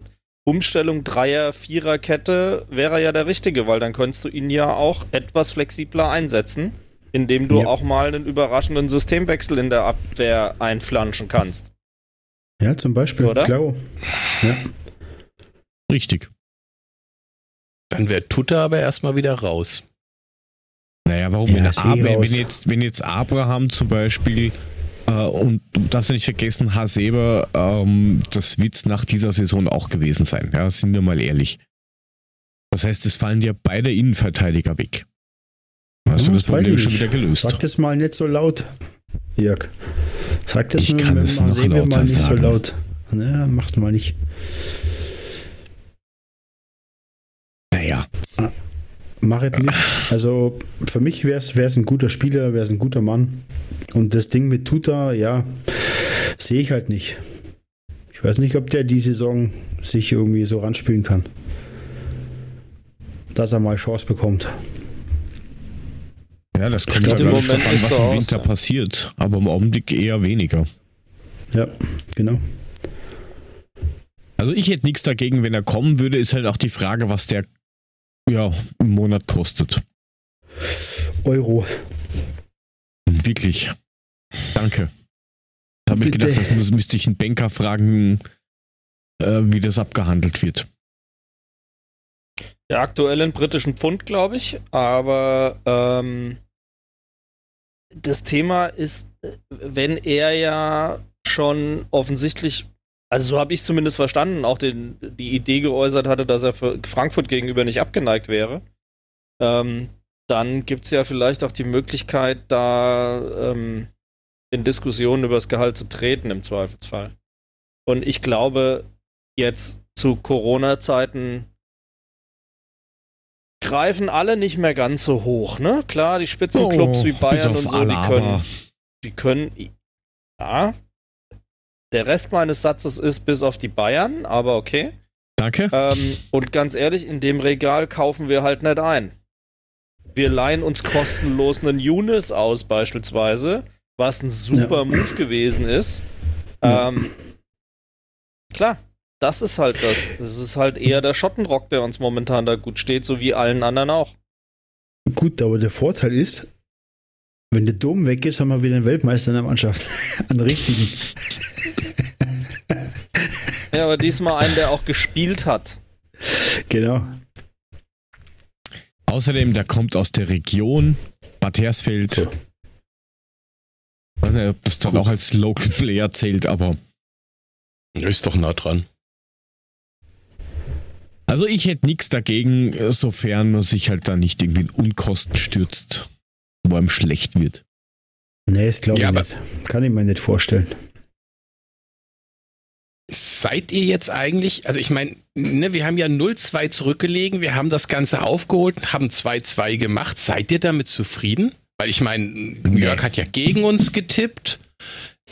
Umstellung Dreier, Vierer Kette wäre ja der richtige, weil dann könntest du ihn ja auch etwas flexibler einsetzen, indem du ja. auch mal einen überraschenden Systemwechsel in der Abwehr einflanschen kannst. Ja, zum Beispiel. Oder? Klau. Ja. Richtig. Dann wäre Tutter aber erstmal wieder raus. Naja, warum? Ja, wenn, Ab wenn, jetzt, wenn jetzt Abraham zum Beispiel äh, und du darfst ja nicht vergessen, Hasebe, ähm, das wird nach dieser Saison auch gewesen sein. Ja, sind wir mal ehrlich. Das heißt, es fallen dir beide Innenverteidiger weg. Hast du das Problem schon wieder gelöst? Sag das mal nicht so laut, Jörg. Sag das ich mit, kann es noch lauter mal nicht sagen. so laut. Naja, macht mal nicht. Naja. Ah, mach es nicht. Also für mich wäre es ein guter Spieler, wäre es ein guter Mann. Und das Ding mit Tuta, ja, sehe ich halt nicht. Ich weiß nicht, ob der die Saison sich irgendwie so ranspielen kann. Dass er mal Chance bekommt. Ja, das kommt dann darauf an, was so im Winter aus, passiert. Aber im Augenblick eher weniger. Ja, genau. Also ich hätte nichts dagegen, wenn er kommen würde, ist halt auch die Frage, was der ja, im Monat kostet. Euro. Wirklich. Danke. Da habe ich gedacht, das muss, müsste ich einen Banker fragen, äh, wie das abgehandelt wird. Der aktuellen britischen Pfund, glaube ich, aber ähm, das Thema ist, wenn er ja schon offensichtlich, also so habe ich es zumindest verstanden, auch den, die Idee geäußert hatte, dass er für Frankfurt gegenüber nicht abgeneigt wäre, ähm, dann gibt es ja vielleicht auch die Möglichkeit, da ähm, in Diskussionen über das Gehalt zu treten im Zweifelsfall. Und ich glaube, jetzt zu Corona-Zeiten greifen alle nicht mehr ganz so hoch, ne? Klar, die Spitzenclubs oh, wie Bayern und so, die können, die können, ja. Der Rest meines Satzes ist bis auf die Bayern, aber okay. Danke. Ähm, und ganz ehrlich, in dem Regal kaufen wir halt nicht ein. Wir leihen uns kostenlos einen Yunis aus, beispielsweise was ein super ja. Move gewesen ist. Ja. Ähm, klar, das ist halt das. Es ist halt eher der Schottenrock, der uns momentan da gut steht, so wie allen anderen auch. Gut, aber der Vorteil ist, wenn der Dom weg ist, haben wir wieder einen Weltmeister in der Mannschaft. *laughs* einen richtigen. ja, aber diesmal einen, der auch gespielt hat. Genau. Außerdem, der kommt aus der Region Bad Hersfeld. So. Ich weiß nicht, ob das dann auch als Local Player zählt, aber. Ist doch nah dran. Also ich hätte nichts dagegen, sofern man sich halt da nicht irgendwie in Unkosten stürzt, wo einem schlecht wird. Nee, das glaube ja, ich nicht. Kann ich mir nicht vorstellen. Seid ihr jetzt eigentlich, also ich meine, ne, wir haben ja 0-2 zurückgelegen, wir haben das Ganze aufgeholt, haben 2-2 gemacht. Seid ihr damit zufrieden? Weil ich meine, Jörg hat ja gegen uns getippt.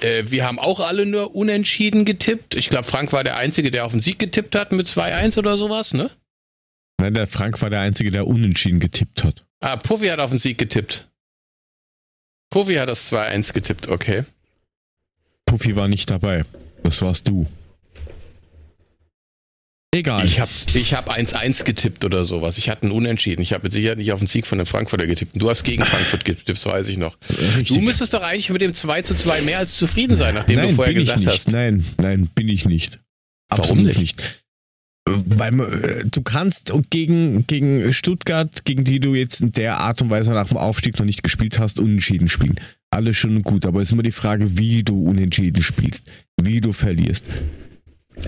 Äh, wir haben auch alle nur unentschieden getippt. Ich glaube, Frank war der Einzige, der auf den Sieg getippt hat mit 2-1 oder sowas, ne? Nein, der Frank war der Einzige, der unentschieden getippt hat. Ah, Puffy hat auf den Sieg getippt. Puffy hat das 2-1 getippt, okay. Puffy war nicht dabei. Das warst du. Egal. Ich habe ich hab 1-1 getippt oder sowas. Ich hatte einen Unentschieden. Ich habe mit Sicherheit nicht auf den Sieg von den Frankfurter getippt. Du hast gegen Frankfurt getippt, das weiß ich noch. Richtig. Du müsstest doch eigentlich mit dem 2 zu 2 mehr als zufrieden sein, nachdem nein, du vorher gesagt hast. Nein, nein, bin ich nicht. Absolut Warum nicht? nicht. Weil äh, du kannst gegen, gegen Stuttgart, gegen die du jetzt in der Art und Weise nach dem Aufstieg noch nicht gespielt hast, unentschieden spielen. Alles schon gut, aber es ist immer die Frage, wie du unentschieden spielst, wie du verlierst.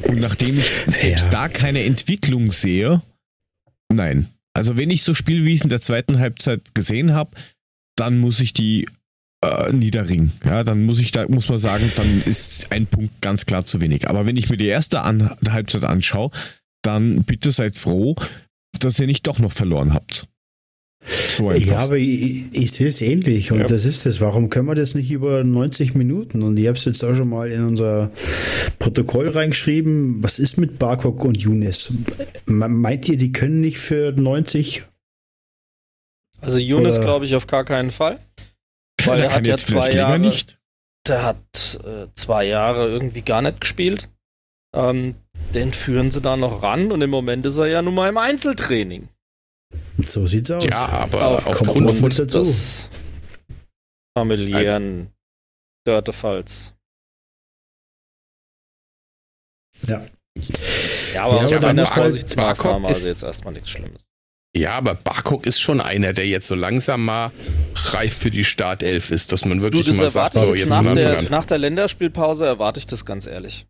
Und nachdem ich selbst ja. da keine Entwicklung sehe, nein. Also wenn ich so spiele, wie ich es in der zweiten Halbzeit gesehen habe, dann muss ich die äh, niederringen. Ja, dann muss ich da, muss man sagen, dann ist ein Punkt ganz klar zu wenig. Aber wenn ich mir die erste An Halbzeit anschaue, dann bitte seid froh, dass ihr nicht doch noch verloren habt. So ja, aber ich, ich sehe es ähnlich und ja. das ist es. Warum können wir das nicht über 90 Minuten? Und ich habe es jetzt auch schon mal in unser Protokoll reingeschrieben. Was ist mit Barkok und Younes? Meint ihr, die können nicht für 90? Also Younes glaube ich auf gar keinen Fall. Weil der hat ja zwei Jahre nicht. Der hat äh, zwei Jahre irgendwie gar nicht gespielt. Ähm, den führen sie da noch ran und im Moment ist er ja nun mal im Einzeltraining. So sieht's aus. Ja, aber Auf- aufgrund von, dazu. des familiären Dörtefalls. Ja. Ja, aber Ja, muss halt- Vorsichtsmaßnahme also ist- jetzt erstmal nichts Schlimmes. ja, aber Barkok ist schon einer, der jetzt so langsam mal reif für die Startelf ist, dass man Du, wirklich das mal sagt, so jetzt nach der, nach der Länderspielpause erwarte ich das ganz ehrlich.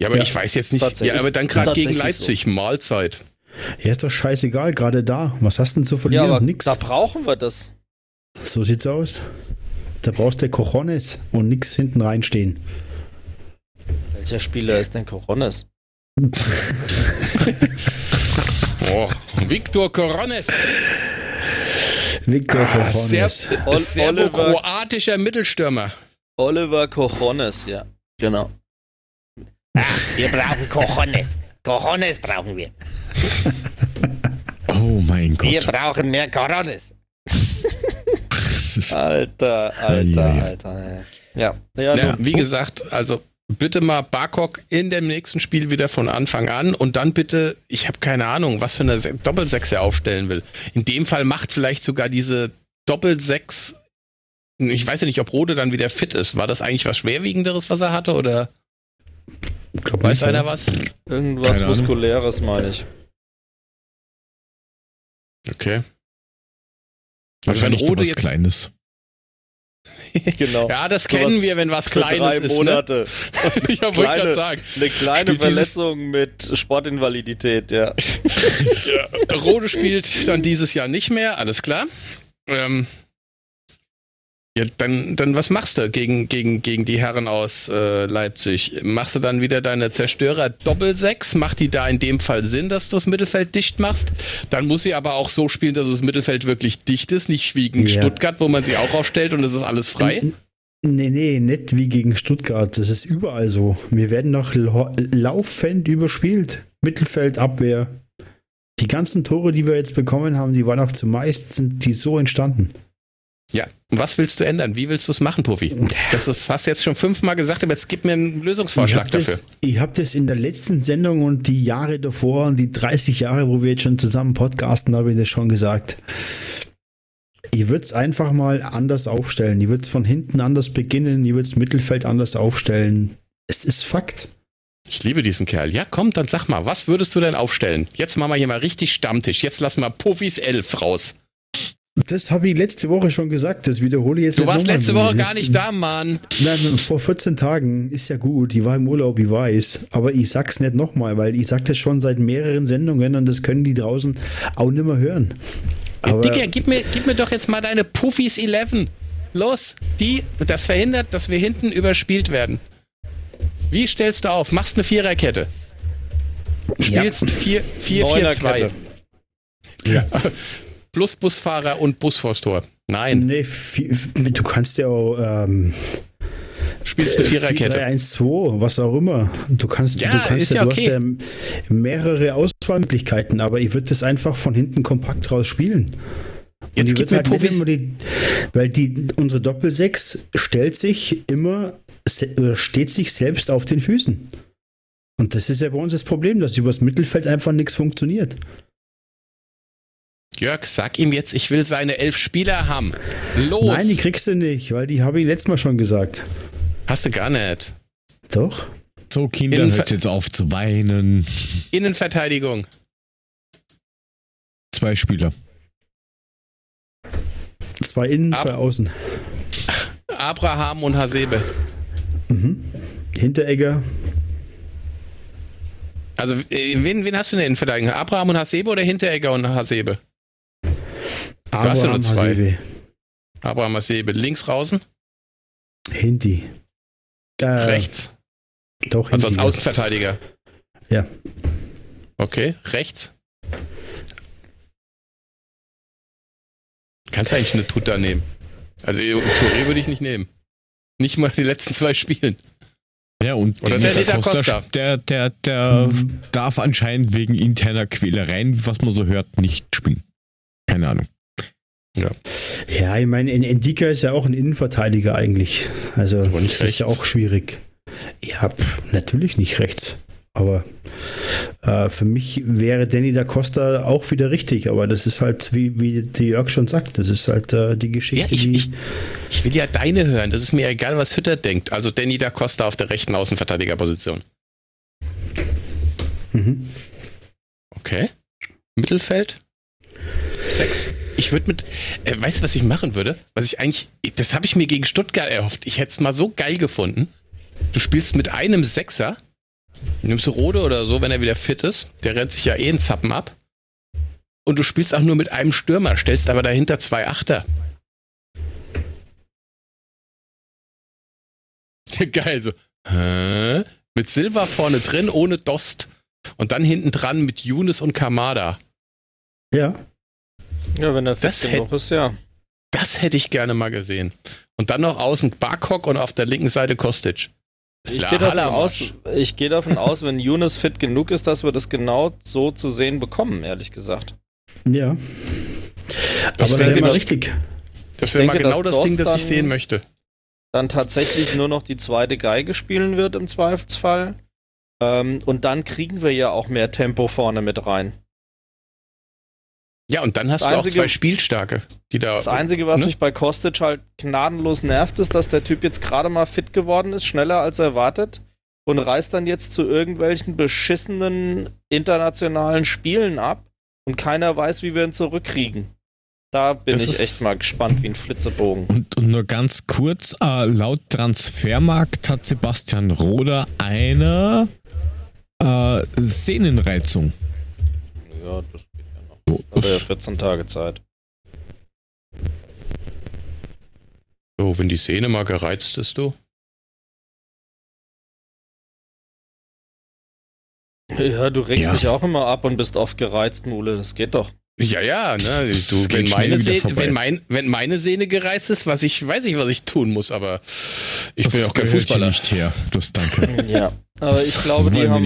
Ja, aber Ja. ich weiß jetzt nicht, ja, aber dann gerade gegen Leipzig, Mahlzeit. Ja, ist doch scheißegal, gerade da. Was hast du denn zu verlieren? Ja, aber nix. da brauchen wir das. So sieht's aus. Da brauchst du Cojones und nix hinten reinstehen. Welcher Spieler ist denn Corones? *laughs* Oh, Viktor Korones, Victor ah, sehr, Cojones. Serbo-kroatischer Mittelstürmer. Oliver Cojones, ja. Genau. Wir brauchen Cojones. Cojones brauchen wir. *laughs* Oh mein Wir Gott. brauchen mehr Cojones. *laughs* Alter, alter, ja. alter. Ja, ja, Ja, wie gesagt, also bitte mal Barkok in dem nächsten Spiel wieder von Anfang an und dann bitte, ich habe keine Ahnung, was für eine Se- Doppelsechs er aufstellen will. In dem Fall macht vielleicht sogar diese Doppelsechs, ich weiß ja nicht, ob Rode dann wieder fit ist. War das eigentlich was Schwerwiegenderes, was er hatte oder weiß nicht, einer oder? was? Irgendwas. Muskuläres, meine ich. Okay. Also wenn Wahrscheinlich nur Rode was jetzt, Kleines. *laughs* Genau. ja, das Sowas kennen wir, wenn was Kleines drei ist. Ne? Monate. *laughs* Ja, wollte ich Kleine- gerade sagen. Eine kleine Verletzung mit Sportinvalidität, *laughs* ja. Rode spielt dann dieses Jahr nicht mehr, alles klar. Ähm, ja, dann, dann was machst du gegen, gegen, gegen die Herren aus äh, Leipzig? Machst du dann wieder deine Zerstörer Doppelsechs? Macht die da in dem Fall Sinn, dass du das Mittelfeld dicht machst? Dann muss sie aber auch so spielen, dass das Mittelfeld wirklich dicht ist, nicht wie gegen Ja. Stuttgart, wo man sie auch aufstellt und es ist alles frei. Nee, nee, nicht wie gegen Stuttgart. Das ist überall so. Wir werden noch lau- laufend überspielt. Mittelfeld, Abwehr. Die ganzen Tore, die wir jetzt bekommen haben, die waren auch zumeist sind die so entstanden. Ja, und was willst du ändern? Wie willst du es machen, Puffy? Das ist, hast du jetzt schon fünfmal gesagt, aber jetzt gib mir einen Ich Lösungsvorschlag habe dafür. das, ich hab das in der letzten Sendung und die Jahre davor und die 30 Jahre, wo wir jetzt schon zusammen podcasten, habe ich das schon gesagt. Ich würde es einfach mal anders aufstellen. Ich würde es von hinten anders beginnen. Ich würde das Mittelfeld anders aufstellen. Es ist Fakt. Ich liebe diesen Kerl. Ja, komm, dann sag mal, was würdest du denn aufstellen? Jetzt machen wir hier mal richtig Stammtisch. Jetzt lassen wir Puffys Elf raus. Das habe ich letzte Woche schon gesagt. Das wiederhole ich jetzt Du nicht warst letzte. Woche gar nicht da, Mann. Nein, vor 14 Tagen ist ja gut. Ich war im Urlaub, ich weiß. Aber ich sag's nicht nochmal, weil ich sag das schon seit mehreren Sendungen und das können die draußen auch nicht mehr hören. Aber Digga, gib mir, gib mir doch jetzt mal deine Puffys 11. Los, die, das verhindert, dass wir hinten überspielt werden. Wie stellst du auf? Machst eine Viererkette. Ja. Spielst 4-4-2. Neunerkette. Ja. *laughs* *laughs* Plus Busfahrer und Bus vors Tor. Nein, Nee, du kannst ja auch ähm, spielst eine Viererkette. 4-3-1-2, was auch immer. Du kannst, Ja, du kannst ja du okay. hast ja mehrere Auswahlmöglichkeiten, aber ich würde das einfach von hinten kompakt raus spielen. Und Jetzt ich gib würd mir halt immer die, weil die, unsere Doppelsechs stellt sich immer, steht sich selbst auf den Füßen. Und das ist ja bei uns das Problem, dass übers Mittelfeld einfach nichts funktioniert. Jörg, sag ihm jetzt, ich will seine elf Spieler haben. Los. Nein, die kriegst du nicht, weil die habe ich letztes Mal schon gesagt. Hast du gar nicht. Doch? So, Kinder, Innenver- hört jetzt auf zu weinen. Innenverteidigung. Zwei Spieler. Zwei innen, Ab- zwei außen. Abraham und Hasebe. Mhm. Hinteregger, Also, äh, wen, wen hast du in der Innenverteidigung? Abraham und Hasebe oder Hinteregger und Hasebe? Hast ja nur Abraham, zwei. Hasebe, Abraham, Hasebe. Links draußen, Hinti. Äh, rechts. Doch, Also als. Außenverteidiger. Ja. Okay, rechts. Kannst du eigentlich eine Tuta nehmen? Also, Touré würde ich nicht nehmen. Nicht mal die letzten zwei Spielen. Ja, und Oder der Acosta, Costa. der, der, der darf anscheinend wegen interner Quälereien, was man so hört, nicht spielen. Keine Ahnung. Ja, ich meine, Endika ist ja auch ein Innenverteidiger eigentlich. Also, das ist ja rechts. auch schwierig. Ja, pff, natürlich nicht rechts. Aber äh, für mich wäre Danny da Costa auch wieder richtig. Aber das ist halt, wie, wie die Jörg schon sagt, das ist halt äh, die Geschichte, Ja, ich, die. ich, ich will ja deine hören. Das ist mir egal, was Hütter denkt. Also Danny da Costa auf der rechten Außenverteidigerposition. Mhm. Okay. Mittelfeld? Sechs. Ich würde mit, äh, weißt du, was ich machen würde? Was ich eigentlich, das habe ich mir gegen Stuttgart erhofft. Ich hätte es mal so geil gefunden. Du spielst mit einem Sechser, nimmst du Rode oder so, wenn er wieder fit ist. Der rennt sich ja eh einen Zappen ab. Und du spielst auch nur mit einem Stürmer, stellst aber dahinter zwei Achter. *laughs* Geil, so. Hä? Mit Silva vorne drin, ohne Dost. Und dann hinten dran mit Younes und Kamada. Ja, Ja, wenn er fit Das genug ist, ja. Das hätte ich gerne mal gesehen. Und dann noch außen Barkok und auf der linken Seite Kostic. Ich gehe davon, aus, ich gehe davon aus, wenn Younes fit genug ist, dass wir das genau so zu sehen bekommen, ehrlich gesagt. ja. Das Aber wäre wäre mal richtig. Das wäre mal genau das Ding, das ich sehen möchte. Dann tatsächlich nur noch die zweite Geige spielen wird im Zweifelsfall. Ähm, und dann kriegen wir ja auch mehr Tempo vorne mit rein. Ja, und dann hast Das du auch Einzige- zwei Spielstarke, die da. Das Einzige, was ne? mich bei Kostic halt gnadenlos nervt, ist, dass der Typ jetzt gerade mal fit geworden ist, schneller als erwartet und reist dann jetzt zu irgendwelchen beschissenen internationalen Spielen ab und keiner weiß, wie wir ihn zurückkriegen. Da bin Das ich echt mal gespannt wie ein Flitzebogen. Und, und nur ganz kurz, äh, laut Transfermarkt hat Sebastian Roder eine äh, Sehnenreizung. Ja, das geht ja noch. Hat er ja 14 Tage Zeit. So, wenn die Szene mal gereizt ist, du. Ja, du regst Ja. dich auch immer ab und bist oft gereizt, Mule. Das geht doch. Ja, ja, ne? Du, wenn, meine Sehne, wenn, mein, wenn meine Sehne gereizt ist, was ich, weiß ich, was ich tun muss, aber ich das bin ja auch kein gehört hier Fußballer. nicht her. Das danke. Ja. Aber ich glaube, die haben.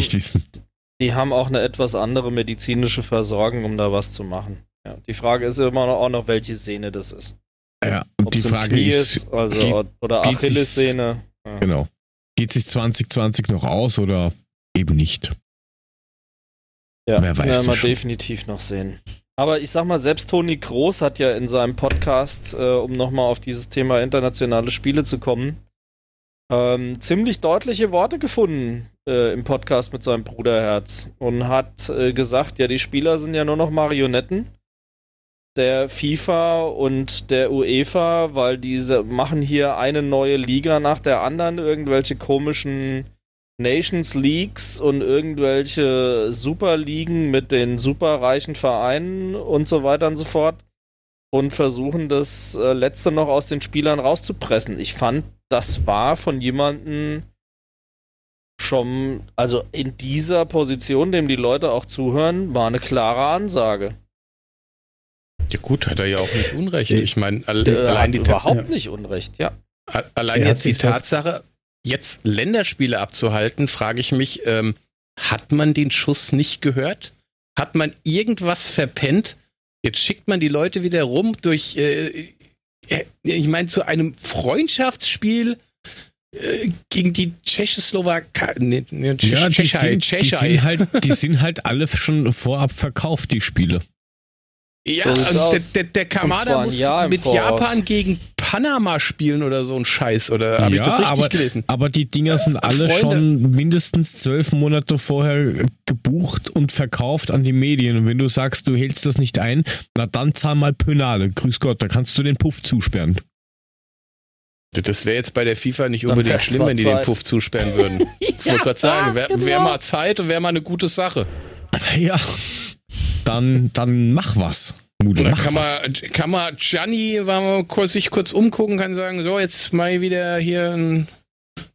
Die haben auch eine etwas andere medizinische Versorgung, um da was zu machen. Ja, die Frage ist immer noch, auch noch, welche Sehne das ist. Ja, und Ob die Frage Knie ist, also, geht- oder Achillessehne. Ja. genau, geht sich 2020 noch aus oder eben nicht? Ja, Wer weiß werden wir schon. definitiv noch sehen. Aber ich sag mal, selbst Toni Groß hat ja in seinem Podcast, äh, um nochmal auf dieses Thema internationale Spiele zu kommen, ähm, ziemlich deutliche Worte gefunden äh, im Podcast mit seinem Bruderherz und hat äh, gesagt, ja, die Spieler sind ja nur noch Marionetten der FIFA und der UEFA, weil diese machen hier eine neue Liga nach der anderen, irgendwelche komischen Nations Leagues und irgendwelche Superligen mit den superreichen Vereinen und so weiter und so fort und versuchen das äh, letzte noch aus den Spielern rauszupressen. Ich fand, das war von jemandem schon, also in dieser Position, dem die Leute auch zuhören, war eine klare Ansage. Ja, gut, hat er ja auch nicht Unrecht. Ich meine, all, Äh, allein die überhaupt Ja. nicht Unrecht, ja. Allein Er jetzt die Tatsache, jetzt Länderspiele abzuhalten, frage ich mich, ähm, hat man den Schuss nicht gehört? Hat man irgendwas verpennt? Jetzt schickt man die Leute wieder rum durch, äh, äh, ich meine, zu einem Freundschaftsspiel gegen die Tschechoslowakei. Nee, nee, Ja, die Tschechei, sind, die, Tschechei. sind halt, die sind halt alle schon vorab verkauft, die Spiele. Ja, also der, der, der Kamada muss Jahr mit Voraus. Japan gegen Panama spielen oder so ein Scheiß. Oder habe ich Ja, das richtig aber- gelesen? Aber die Dinger sind alle Freunde. schon mindestens zwölf Monate vorher gebucht und verkauft an die Medien. Und wenn du sagst, du hältst das nicht ein, na dann zahl mal Penale. Grüß Gott, da kannst du den Puff zusperren. Das wäre jetzt bei der FIFA nicht Dann unbedingt schlimm, wenn die den. Puff zusperren würden. *laughs* Ich wollte gerade sagen, wäre wär mal Zeit und wäre mal eine gute Sache. Ja, dann, dann mach was. Mude, Da mach kann was. man, kann man Gianni mal kurz, sich kurz umgucken, kann sagen, so, jetzt mal wieder hier ein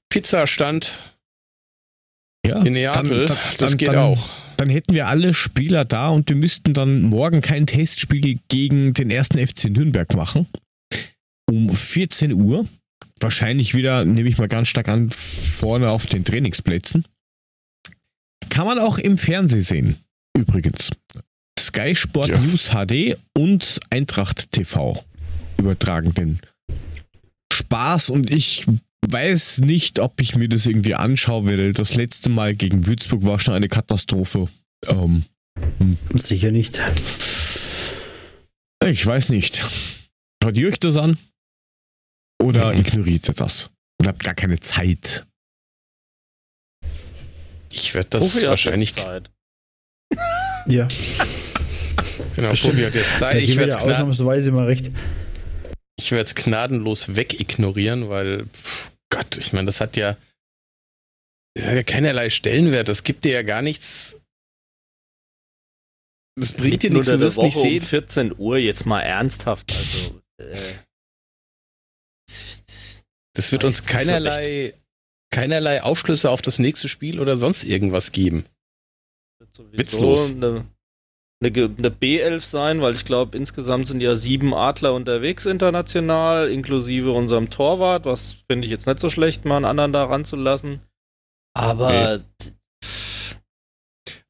Pizzastand Ja, in Neapel. dann- das dann- geht dann- auch. Dann hätten wir alle Spieler da und wir müssten dann morgen kein Testspiel gegen den ersten FC Nürnberg machen. Um 14 Uhr. Wahrscheinlich wieder, nehme ich mal ganz stark an, vorne auf den Trainingsplätzen. Kann man auch im Fernsehen sehen. Übrigens. Sky Sport Ja. News HD und Eintracht TV übertragen den Spaß und ich weiß nicht, ob ich mir das irgendwie anschauen will. Das letzte Mal gegen Würzburg war schon eine Katastrophe. Ähm, Sicher nicht. ich weiß nicht. Schaut ihr euch das an? Oder Mhm. ignoriert ihr das? Und habt gar keine Zeit. Ich werde das Profi hat wahrscheinlich. jetzt Zeit. *laughs* Ja, Genau, Profi hat jetzt Zeit. Ich werde ja es ausnahmsweise mal recht. ich werd's gnadenlos wegignorieren, weil, pff, Gott, ich meine, das hat ja, das hat ja keinerlei Stellenwert. Das gibt dir ja gar nichts. Das bringt dir nichts, du wirst nicht Woche um sehen. 14 Uhr, jetzt mal ernsthaft. Also, äh, Das wird uns nicht so keinerlei, keinerlei Aufschlüsse auf das nächste Spiel oder sonst irgendwas geben. wird sowieso Witzlos. Eine, eine, eine B11 sein, weil ich glaube, insgesamt sind ja sieben Adler unterwegs international, inklusive unserem Torwart, was finde ich jetzt nicht so schlecht, mal einen anderen da ranzulassen. Aber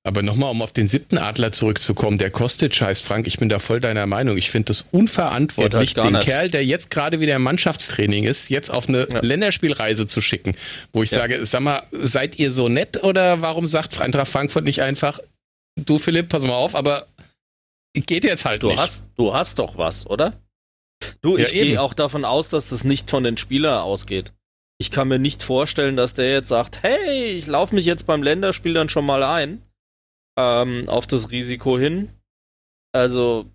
Aber nochmal, um auf den siebten Adler zurückzukommen, der Kostic heißt Frank, ich bin da voll deiner Meinung. Ich finde das unverantwortlich, halt den nicht. Kerl, der jetzt gerade wieder im Mannschaftstraining ist, jetzt auf eine Ja. Länderspielreise zu schicken. Wo ich Ja. sage, sag mal, seid ihr so nett oder warum sagt Eintracht Frankfurt nicht einfach, du Philipp, pass mal auf, aber geht jetzt halt du nicht. hast, du hast doch was, oder? Du, Ja, ich eben. gehe auch davon aus, dass das nicht von den Spielern ausgeht. Ich kann mir nicht vorstellen, dass der jetzt sagt, hey, ich laufe mich jetzt beim Länderspiel dann schon mal ein ähm, auf das Risiko hin. Also,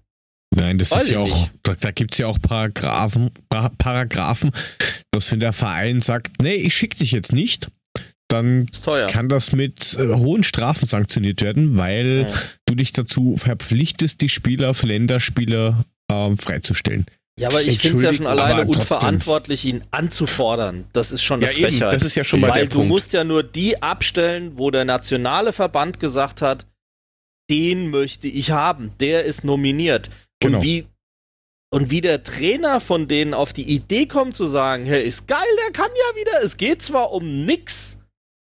Nein, das ist ja auch, nicht. da, da gibt es ja auch Paragraphen, Pa- Paragraphen, dass wenn der Verein sagt, nee, ich schicke dich jetzt nicht, dann kann das mit äh, hohen Strafen sanktioniert werden, weil Ja. du dich dazu verpflichtest, die Spieler für Länderspiele ähm, freizustellen. Ja, aber ich finde es ja schon alleine unverantwortlich, ihn anzufordern. Das ist schon Ja, eine eben, Frechheit. das ist ja schon mal Weil der du Punkt. musst ja nur die abstellen, wo der nationale Verband gesagt hat, den möchte ich haben, der ist nominiert. Genau. Und wie und wie der Trainer von denen auf die Idee kommt zu sagen, hey, ist geil, der kann ja wieder, es geht zwar um nix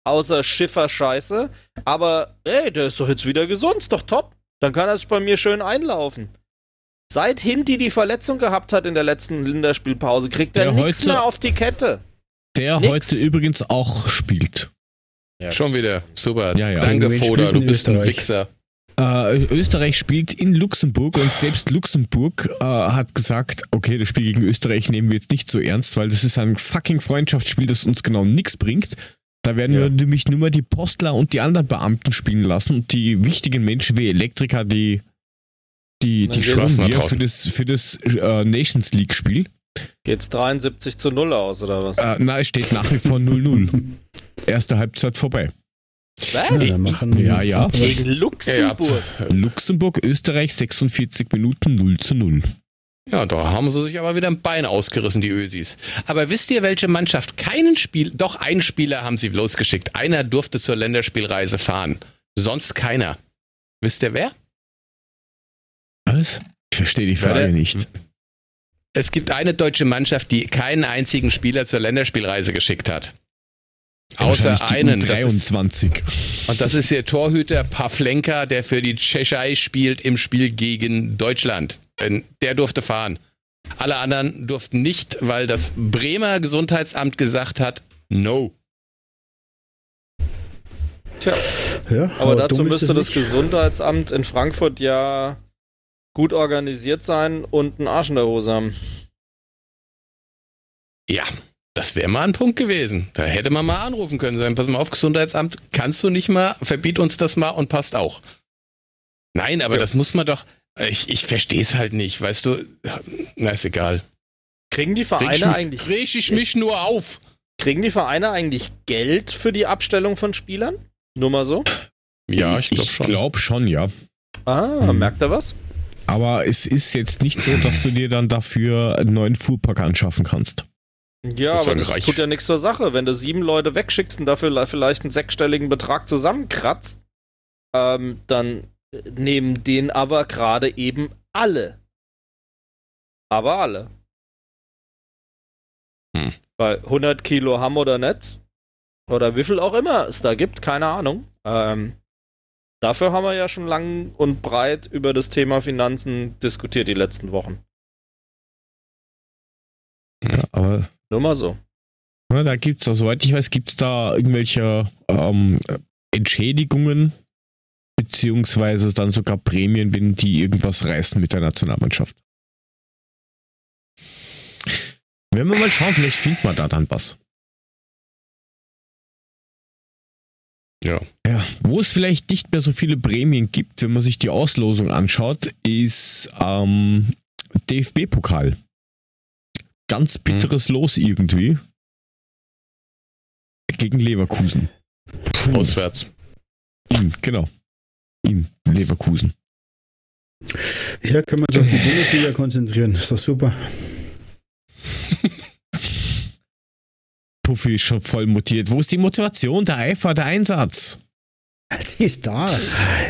außer Schifferscheiße, aber ey, der ist doch jetzt wieder gesund, ist doch top. Dann kann er sich bei mir schön einlaufen. Seit Hinti die Verletzung gehabt hat in der letzten Länderspielpause, kriegt er Der nichts mehr auf die Kette. Der Nix. heute übrigens auch spielt. Schon wieder. Super. Ja, ja. Danke, Foda, du bist ein? Wichser. Äh, Österreich spielt in Luxemburg und selbst Luxemburg äh, hat gesagt, okay, das Spiel gegen Österreich nehmen wir jetzt nicht so ernst, weil das ist ein fucking Freundschaftsspiel, das uns genau nichts bringt. Da werden Ja. wir nämlich nur mal die Postler und die anderen Beamten spielen lassen und die wichtigen Menschen wie Elektriker, die die, die lassen wir für das, für das äh, Nations League Spiel. Geht's 73 zu 0 aus, oder was? Äh, na, es steht nach wie vor 0-0. *laughs* Erste Halbzeit vorbei. Was? Ja, machen, Ja, ja. Gegen Luxemburg. Luxemburg, Österreich 46 Minuten 0 zu 0. Ja, da haben sie sich aber wieder ein Bein ausgerissen, die Ösis. Aber wisst ihr, welche Mannschaft keinen Spiel, doch einen Spieler haben sie losgeschickt. Einer durfte zur Länderspielreise fahren. Sonst keiner. Wisst ihr wer? Was? Ich verstehe die Frage nicht. Es gibt eine deutsche Mannschaft, die keinen einzigen Spieler zur Länderspielreise geschickt hat. Außer einen. Das ist, U23. und das ist der Torhüter Pavlenka, der für die Tschechei spielt im Spiel gegen Deutschland. Denn der durfte fahren. Alle anderen durften nicht, weil das Bremer Gesundheitsamt gesagt hat, no. Tja, Ja, aber dazu dumm ist müsste das nicht. Gesundheitsamt in Frankfurt ja gut organisiert sein und einen Arsch in der Hose haben. Ja, das wäre mal ein Punkt gewesen. Da hätte man mal anrufen können, sagen, pass mal auf, Gesundheitsamt, kannst du nicht mal, verbiet uns das mal und passt auch. Nein, aber Ja. das muss man doch, ich, ich verstehe es halt nicht, weißt du, na ist egal. Kriegen die Reg ich, Vereine eigentlich, reg ich mich nur auf. kriegen die Vereine eigentlich Geld für die Abstellung von Spielern? Nur mal so. Ja, ich glaube Ich schon. glaube schon, ja. Ah, Hm. merkt ihr was? Aber es ist jetzt nicht so, dass du dir dann dafür einen neuen Fuhrpark anschaffen kannst. Ja, Das aber das Reich. tut ja nichts zur Sache. Wenn du sieben Leute wegschickst und dafür vielleicht einen sechsstelligen Betrag zusammenkratzt, ähm, dann nehmen den aber gerade eben alle. Aber alle. Hm. Weil 100 Kilo haben oder nicht, oder wie viel auch immer es da gibt, keine Ahnung. Ähm, dafür haben wir ja schon lang und breit über das Thema Finanzen diskutiert die letzten Wochen. Ja, aber Nur mal so. Ja, da gibt es, soweit ich weiß, gibt es da irgendwelche ähm, Entschädigungen, beziehungsweise dann sogar Prämien, wenn die irgendwas reißen mit der Nationalmannschaft. Wenn wir mal schauen, vielleicht findet man da dann was. Ja. Ja, wo es vielleicht nicht mehr so viele Prämien gibt, wenn man sich die Auslosung anschaut, ist ähm, DFB-Pokal. Ganz bitteres Los irgendwie. Gegen Leverkusen. Auswärts. In, genau. In Leverkusen. Ja, können wir uns auf die Bundesliga konzentrieren. Ist doch super. *laughs* Puffy ist schon voll motiviert. Wo ist die Motivation, der Eifer, der Einsatz? Die ist da. Ja,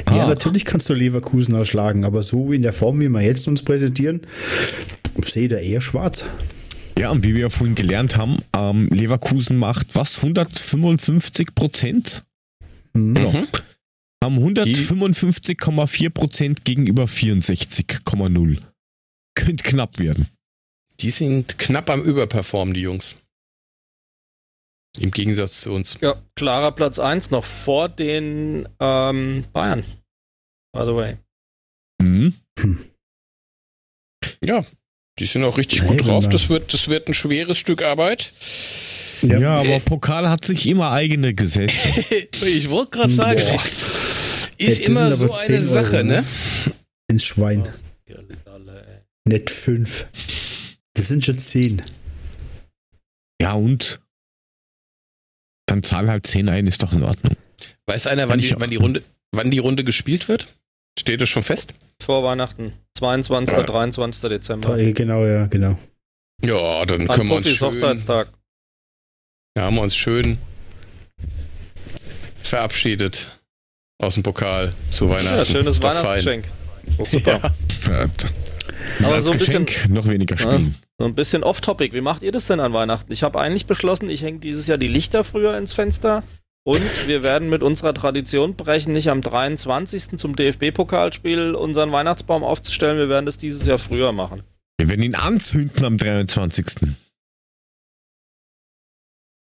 Ah. natürlich kannst du Leverkusen ausschlagen, aber so wie in der Form, wie wir jetzt uns präsentieren, sehe ich da eher schwarz. Ja, und wie wir vorhin gelernt haben, ähm, Leverkusen macht was? 155 Prozent? Hm. Mhm. Haben 155,4 Prozent gegenüber 64,0. Könnte knapp werden. Die sind knapp am Überperformen, die Jungs. Im Gegensatz zu uns. Ja, klarer Platz 1 noch vor den ähm, Bayern. By the way. Mhm. Ja, die sind auch richtig Nee, gut drauf. Das wird, das wird ein schweres Stück Arbeit. Ja, aber Pokal hat sich immer eigene Gesetze. *laughs* ich wollte gerade sagen, Boah. ist Ja, immer so eine 10 Sache, Euro, ne? ne? Ins Schwein. Nicht fünf. Das sind schon zehn. Ja, und? Dann zahl halt 10 ein, ist doch in Ordnung. Weiß einer, wann die, wann, die Runde, wann die Runde gespielt wird? Steht das schon fest? Vor Weihnachten. 22. 23. Dezember. Genau, ja, genau. Ja, dann An können wir uns schön, Hochzeitstag. da haben wir uns schön verabschiedet aus dem Pokal zu Weihnachten. Ja, schönes. Weihnachtsgeschenk. Oh, super. Ja. Ja, Aber so ein Geschenk noch weniger spielen. So ein bisschen off-topic. Wie macht ihr das denn an Weihnachten? Ich habe eigentlich beschlossen, ich hänge dieses Jahr die Lichter früher ins Fenster. Und wir werden mit unserer Tradition brechen, nicht am 23. zum DFB-Pokalspiel unseren Weihnachtsbaum aufzustellen. Wir werden das dieses Jahr früher machen. Wir werden ihn anzünden am 23.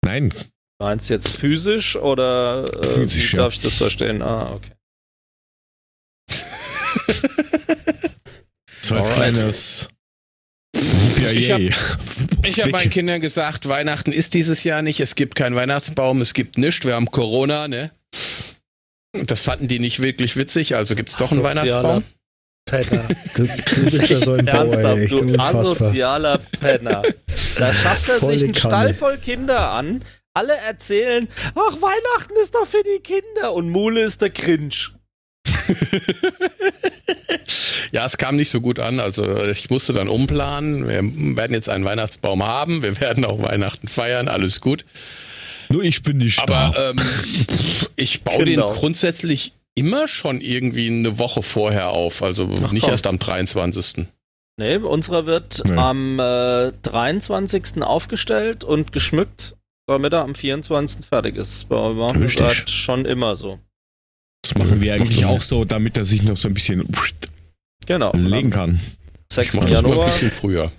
Nein, Meinst du jetzt physisch oder äh, Physisch, wie ja. darf ich das verstehen? Ah, okay. *laughs* so als Alright. kleines Ich hab- habe meinen Kindern gesagt, Weihnachten ist dieses Jahr nicht. Es gibt keinen Weihnachtsbaum, es gibt nichts. Wir haben Corona, ne? Das fanden die nicht wirklich witzig, also gibt es doch einen Weihnachtsbaum. Penner. *laughs* Du, du bist ja so ein *laughs* Bauer, Echt du asozialer Penner. Da schafft er Volle sich einen Kanne. Stall voll Kinder an. Alle erzählen, ach, Weihnachten ist doch für die Kinder. Und Mule ist der Cringe. *laughs* Ja, es kam nicht so gut an. Also ich musste dann umplanen. Wir werden jetzt einen Weihnachtsbaum haben. Wir werden auch Weihnachten feiern. Alles gut. Nur ich bin nicht Aber da. ähm, ich baue Genau. den grundsätzlich immer schon irgendwie eine Woche vorher auf. Also Ach, nicht komm. erst am 23. Nee, unserer wird Nee. am äh, 23. aufgestellt und geschmückt, damit er am 24. fertig ist. Bei halt schon immer so. Das machen wir eigentlich auch so, damit er sich noch so ein bisschen Genau. legen kann. 6. Ich mache das immer ein Januar. bisschen früher.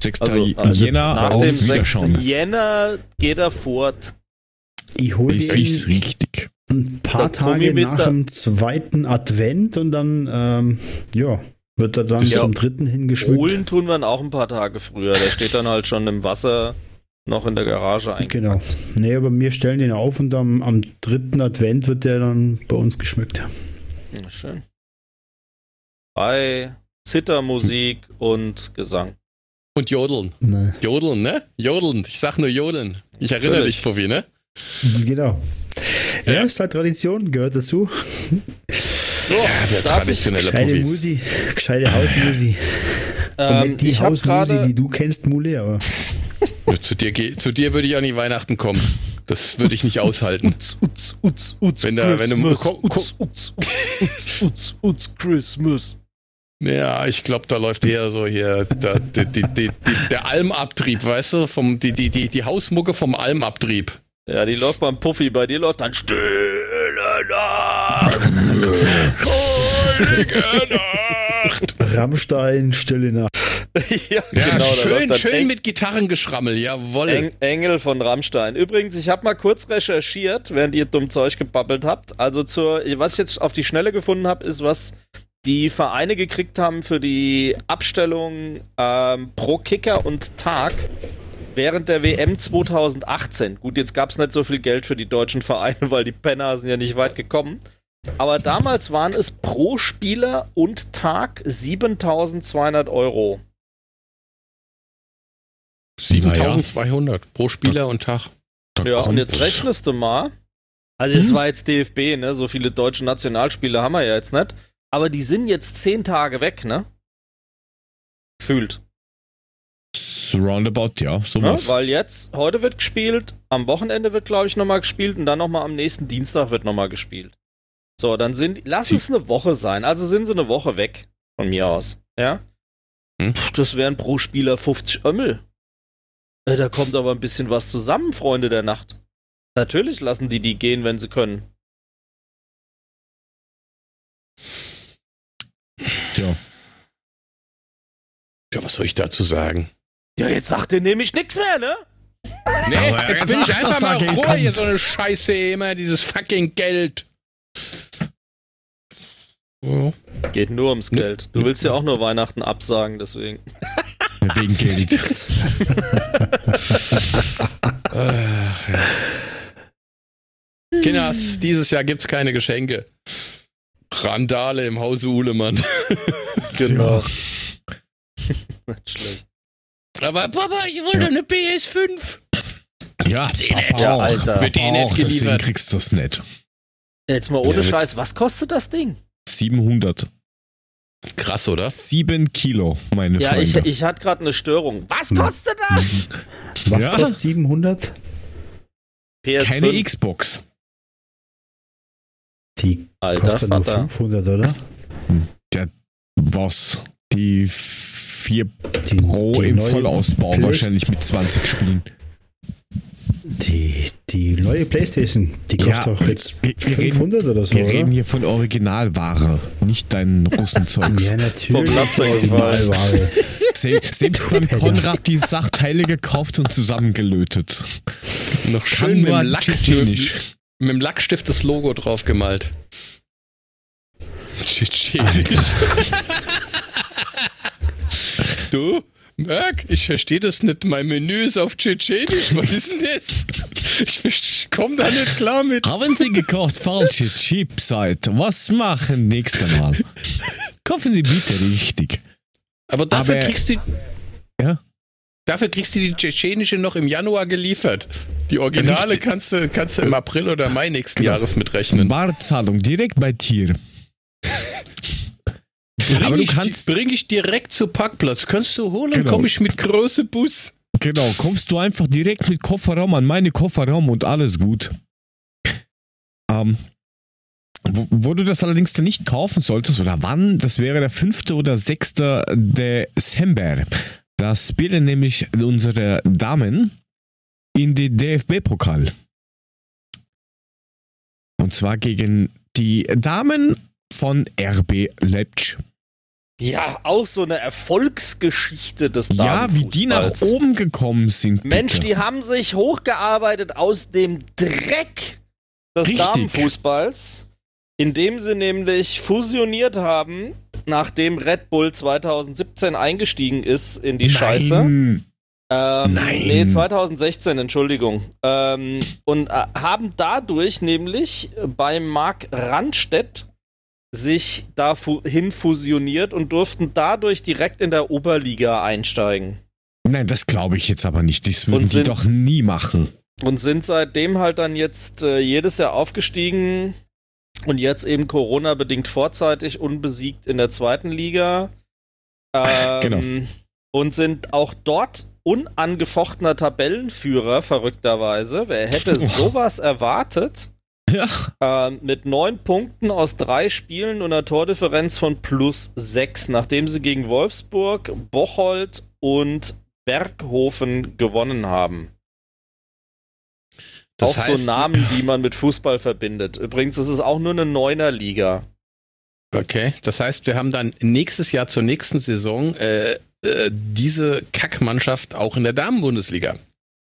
6. Also, also Jänner nach auf dem 6. Wiederschauen. Jänner geht er fort. Ich hole den richtig. ein paar Der Tage mit nach dem zweiten Advent und dann, ähm, ja, wird er dann Ja. zum dritten hingeschmückt. Holen tun wir ihn auch ein paar Tage früher. Der steht dann halt schon im Wasser noch in der Garage ein. Genau. Nee, aber wir stellen den auf und am, am dritten Advent wird der dann bei uns geschmückt. Ja, schön. Bei Zittermusik und Gesang. Und Jodeln. Ne. Jodeln, ne? Jodeln. Ich sag nur Jodeln. Ich erinnere Natürlich. dich, Puffi, ne? Genau. Ja, ist halt Tradition, gehört dazu. So, Der darf ich, traditionelle Gescheite. Musi, gescheite Hausmusi. Und ähm, nicht die Hausmusi, die du kennst, Mule, aber Ja, Zu dir, zu dir würde ich an die Weihnachten kommen. Das würde ich nicht aushalten. Utz, utz, utz, utz, Wenn da- wenn du- utz, utz, utz, utz, Christmas. Ja, ich glaube, da läuft eher so hier der, die, die, die, die, der Almabtrieb, weißt du? Vom, die, die, die, die Hausmucke vom Almabtrieb. Ja, die läuft beim Puffy, bei dir läuft dann Stille Nacht. *laughs* Heilige Nacht. *laughs* Rammstein, Stille Nacht. ja, Ja, genau. schön, schön Eng- mit Gitarrengeschrammel, jawoll. Eng Engel von Rammstein. Übrigens, ich habe mal kurz recherchiert, während ihr dumm Zeug gebabbelt habt. Also zur, was ich jetzt auf die Schnelle gefunden habe, ist, was die Vereine gekriegt haben für die Abstellung ähm, pro Kicker und Tag während der WM 2018. Gut, jetzt gab es nicht so viel Geld für die deutschen Vereine, *laughs* weil die Penner sind ja nicht weit gekommen. Aber damals waren es pro Spieler und Tag 7200 Euro. 7200 pro Spieler und Tag. Da Ja, und jetzt rechnest du mal. Also, es war jetzt DFB, ne? So viele deutsche Nationalspiele haben wir ja jetzt nicht. Aber die sind jetzt zehn Tage weg, ne? Gefühlt. Roundabout, ja, Ne? sowas. Weil jetzt, heute wird gespielt, am Wochenende wird, glaube ich, nochmal gespielt und dann nochmal am nächsten Dienstag wird nochmal gespielt. So, dann sind, lass Sie- es eine Woche sein. Also sind sie eine Woche weg, von mir aus. Ja? Hm. Pff, Das wären pro Spieler 50 Ömmel. Äh, Da kommt aber ein bisschen was zusammen, Freunde der Nacht. Natürlich lassen die die gehen, wenn sie können. Tja. Ja, was soll ich dazu sagen? Ja, jetzt sagt ihr nämlich nichts mehr, ne? Nee, jetzt bin ich einfach mal Ruhe, hier so eine Scheiße, immer dieses fucking Geld. Ja. Geht nur ums Geld. Du willst ja auch nur Weihnachten absagen, deswegen. *laughs* Wegen Geld. *laughs* Ach, ja. Kinders, dieses Jahr gibt's keine Geschenke. Randale im Hause Uhlemann. *laughs* Genau. Nicht schlecht. Aber Papa, ich wollte Ja. eine PS5. Ja, auch, Alter. Wird eh nicht auch, deswegen geliefert. kriegst du das nicht. Jetzt mal ohne Ja, Scheiß, was kostet das Ding? 700. Krass, oder? 7 Kilo, meine Ja, ich, Freunde. ich hatte gerade eine Störung. Was Hm. kostet das? Was Ja. kostet 700? PS5. Keine Xbox. Die Alter kostet nur Vater. 500, oder? Was? Die 4 Die, Pro die im Vollausbau, Play- wahrscheinlich mit 20 Spielen. Die, die neue Playstation, die Ja, kostet doch jetzt wir- wir reden- 500 oder so, Wir reden oder? hier von Originalware, nicht dein Russenzeugs. Ja, natürlich. Originalware. Se selbst beim *laughs* Konrad die Sachteile gekauft und zusammengelötet. Noch Kann schön mit nur dem, Lack, mit, mit dem Lackstift das Logo drauf gemalt. Tschetschenisch. *laughs* du, Merk, ich verstehe das nicht. Mein Menü ist auf Tschetschenisch. Was ist denn das? Ich komme da nicht klar mit. Haben Sie gekauft falsche Chipseite? Was machen nächstes Mal? Kaufen Sie bitte richtig. Aber dafür Aber- kriegst du. Ja? Dafür kriegst du die tschetschenische noch im Januar geliefert. Die Originale kannst du, kannst du im April oder Mai nächsten Genau. Jahres mitrechnen. Barzahlung direkt bei Tier. Bring, Aber du ich, kannst- bring ich direkt zu Parkplatz. Kannst du holen, Genau. komm ich mit große Bus. Genau, kommst du einfach direkt mit Kofferraum an meine Kofferraum und alles gut. Ähm, wo, wo du das allerdings dann nicht kaufen solltest, oder wann, das wäre der 5. oder 6. Dezember. Da spielen nämlich unsere Damen in die DFB-Pokal. Und zwar gegen die Damen von RB Leipzig. Ja, auch so eine Erfolgsgeschichte des Ja, wie die nach oben gekommen sind. Mensch, bitte. die haben sich hochgearbeitet aus dem Dreck des Richtig. Damenfußballs, indem sie nämlich fusioniert haben, nachdem Red Bull 2017 eingestiegen ist in die Scheiße. Nein. Ähm, Nein. Nee, 2016, Entschuldigung. Ähm, und äh, haben dadurch nämlich bei Marc Randstedt sich dahin fusioniert und durften dadurch direkt in der Oberliga einsteigen. Nein, das glaube ich jetzt aber nicht. Das würden sind- doch nie machen. Und sind seitdem halt dann jetzt äh, jedes Jahr aufgestiegen und jetzt eben Corona-bedingt vorzeitig unbesiegt in der zweiten Liga. *laughs* Ähm, Genau. Und sind auch dort unangefochtener Tabellenführer, verrückterweise. Wer hätte *laughs* sowas erwartet? Ja. Ähm, mit neun Punkten aus drei Spielen und einer Tordifferenz von plus sechs, nachdem sie gegen Wolfsburg, Bocholt und Berghofen gewonnen haben. Das auch heißt, so Namen, die man mit Fußball verbindet. Übrigens ist es auch nur eine Neuner-Liga. Okay, das heißt, wir haben dann nächstes Jahr zur nächsten Saison äh, äh, diese Kackmannschaft auch in der Damenbundesliga.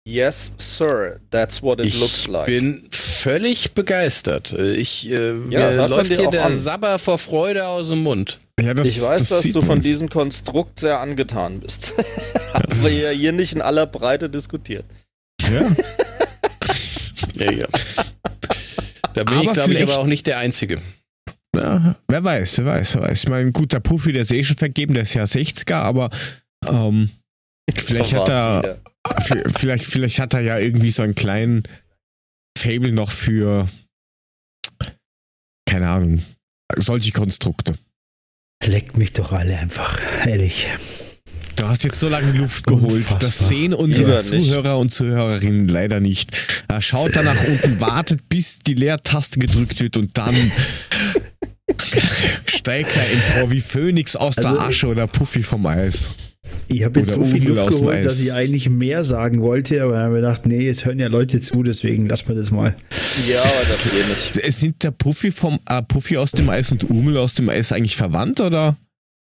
Yes, sir. That's what it ich looks like. bin völlig begeistert. Ich, äh, man läuft dir hier der an. Sabber vor Freude aus dem Mund. Ja, das, ich weiß, das dass du von diesem Konstrukt sehr angetan bist. *laughs* Haben wir ja hier nicht in aller Breite diskutiert. Ja. *laughs* Ja, ja. Da bin ich, Aber glaube ich, vielleicht- aber auch nicht der Einzige. Ja, wer weiß, wer weiß, wer weiß. Ich meine, gut, der Puffy, der ist eh schon vergeben, der ist ja 60er, aber ähm, vielleicht, hat er, wieder. Vielleicht, vielleicht hat er ja irgendwie so einen kleinen Fable noch für, keine Ahnung, solche Konstrukte. Leckt mich doch alle einfach, ehrlich. Du hast jetzt so lange Luft geholt. Unfassbar. Das sehen unsere nicht. Zuhörer und Zuhörerinnen leider nicht. Er schaut da nach unten, *laughs* wartet, bis die Leertaste gedrückt wird und dann *laughs* steigt er empor wie Phönix aus Also- der Asche oder Puffy vom Eis. Ich habe jetzt so viel Luft geholt, dass ich eigentlich mehr sagen wollte, aber dann habe ich gedacht, nee, es hören ja Leute zu, deswegen lassen wir das mal. Ja, aber das eh nicht. Es Sind der Puffy vom äh, Puffy aus dem Eis und Umel aus dem Eis eigentlich verwandt oder?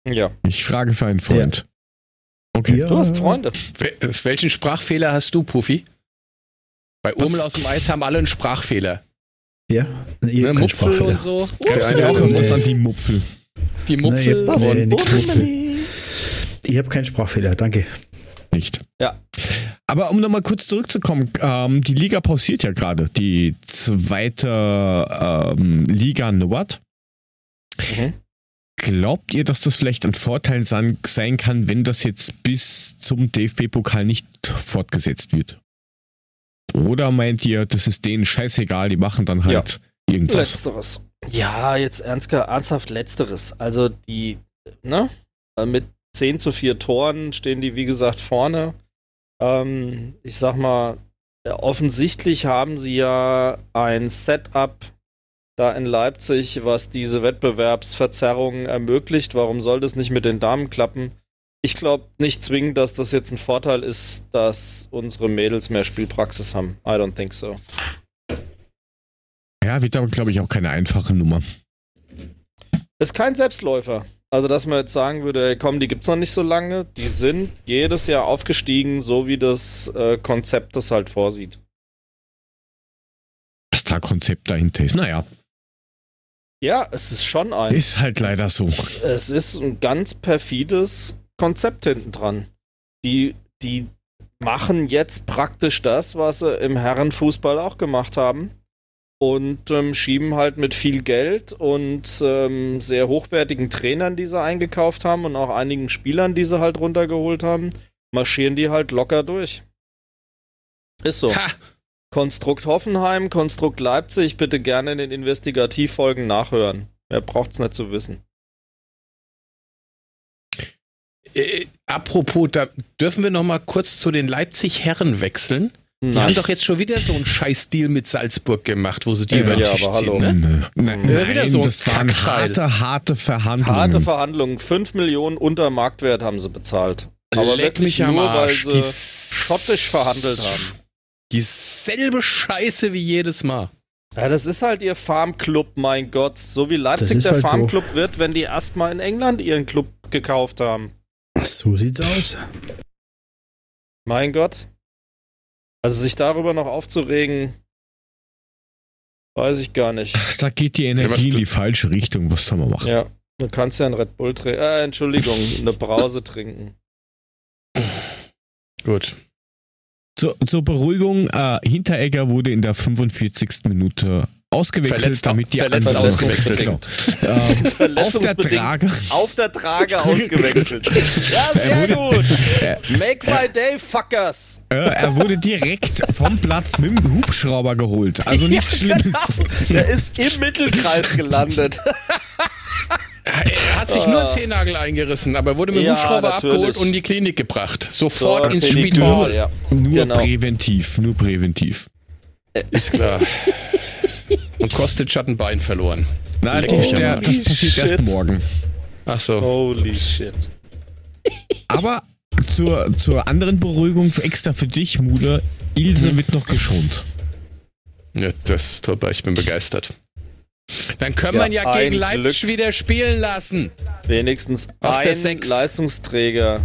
Ja. Ich frage für einen Freund. Okay. Ja. Du hast Freunde. Wel- Welchen Sprachfehler hast du, Puffy? Bei Urmel aus dem Eis haben alle einen Sprachfehler. Ja, Ne, Mupfel Sprachfehler. und so. Der eine auch öfters an die Mupfel. die Mupfel. Nein, und nee, Mupfel. Ich habe keinen Sprachfehler, danke. Nicht. Ja. Aber um nochmal kurz zurückzukommen, ähm, die Liga pausiert ja gerade. Die zweite ähm, Liga Nord. Mhm. Glaubt ihr, dass das vielleicht ein Vorteil sein, sein kann, wenn das jetzt bis zum DFB-Pokal nicht fortgesetzt wird? Oder meint ihr, das ist denen scheißegal, die machen dann halt irgendwas? Letzteres. Ja, jetzt ernst, ernsthaft Letzteres. Also die, ne? Äh, Mit 10 zu 4 Toren stehen die, wie gesagt, vorne. Ähm, ich sag mal, offensichtlich haben sie ja ein Setup da in Leipzig, was diese Wettbewerbsverzerrungen ermöglicht. Warum soll das nicht mit den Damen klappen? Ich glaube nicht zwingend, dass das jetzt ein Vorteil ist, dass unsere Mädels mehr Spielpraxis haben. I don't think so. Ja, wird aber, glaube ich, auch keine einfache Nummer. Ist kein Selbstläufer. Also, dass man jetzt sagen würde, ey, komm, die gibt's noch nicht so lange. Die sind jedes Jahr aufgestiegen, so wie das äh, Konzept das halt vorsieht. Was da Konzept dahinter ist. Naja, Ja, es ist schon ein. ist halt leider so. Es ist ein ganz perfides Konzept hinten dran. Die, die machen jetzt praktisch das, was sie im Herrenfußball auch gemacht haben. Und ähm, schieben halt mit viel Geld und ähm, sehr hochwertigen Trainern, die sie eingekauft haben und auch einigen Spielern, die sie halt runtergeholt haben, marschieren die halt locker durch. Ist so. Ha! Konstrukt Hoffenheim, Konstrukt Leipzig, bitte gerne in den Investigativfolgen nachhören. Mehr braucht's nicht zu wissen. Äh, apropos, da dürfen wir noch mal kurz zu den Leipzig-Herren wechseln. Die Nein. haben doch jetzt schon wieder so einen Scheiß-Deal mit Salzburg gemacht, wo sie die Ja, über den ja, Tisch aber hallo. ziehen. Ne? Nein, Ja, wieder so das waren harte, harte Verhandlungen. Harte Verhandlungen, 5 Millionen unter Marktwert haben sie bezahlt. Aber Leck wirklich mich nur, Arsch. weil Die sie schottisch verhandelt haben. Dieselbe Scheiße wie jedes Mal. Ja, das ist halt ihr Farmclub, mein Gott. So wie Leipzig der halt so. Farmclub wird, wenn die erstmal in England ihren Club gekauft haben. So sieht's aus. Mein Gott. Also sich darüber noch aufzuregen, weiß ich gar nicht. Da geht die Energie in die falsche Richtung. Was soll man machen? Ja, du kannst ja einen Red Bull trinken. Äh, Entschuldigung, *laughs* eine Brause trinken. Gut. Zur, zur Beruhigung, äh, Hinteregger wurde in der 45. Minute ausgewechselt, Verletzt- damit die verletzt anderen- ausgewechselt. Genau. Ähm, auf der Trage. auf der Trage ausgewechselt. Ja, Er sehr wurde- gut. Make my day, fuckers. Äh, er wurde direkt vom Platz mit dem Hubschrauber geholt. Also nichts Schlimmes. Der ist im Mittelkreis gelandet. Er hat sich nur einen Zehennagel eingerissen, aber wurde mit dem Ja, Hubschrauber natürlich. abgeholt und in die Klinik gebracht. Sofort Zur ins Spital. Ja. Nur Genau. präventiv, nur präventiv. Ist klar. Und Kostic hat ein Bein verloren. Mich am der, das passiert erst Shit. morgen. Ach so. Holy shit. Aber zur, zur anderen Beruhigung extra für dich, Mude, Ilse wird noch geschont. Ja, das ist top, ich bin begeistert. Dann können Ja, wir ja gegen Leipzig Glück. wieder spielen lassen. Wenigstens Auf der ein Sechs. Leistungsträger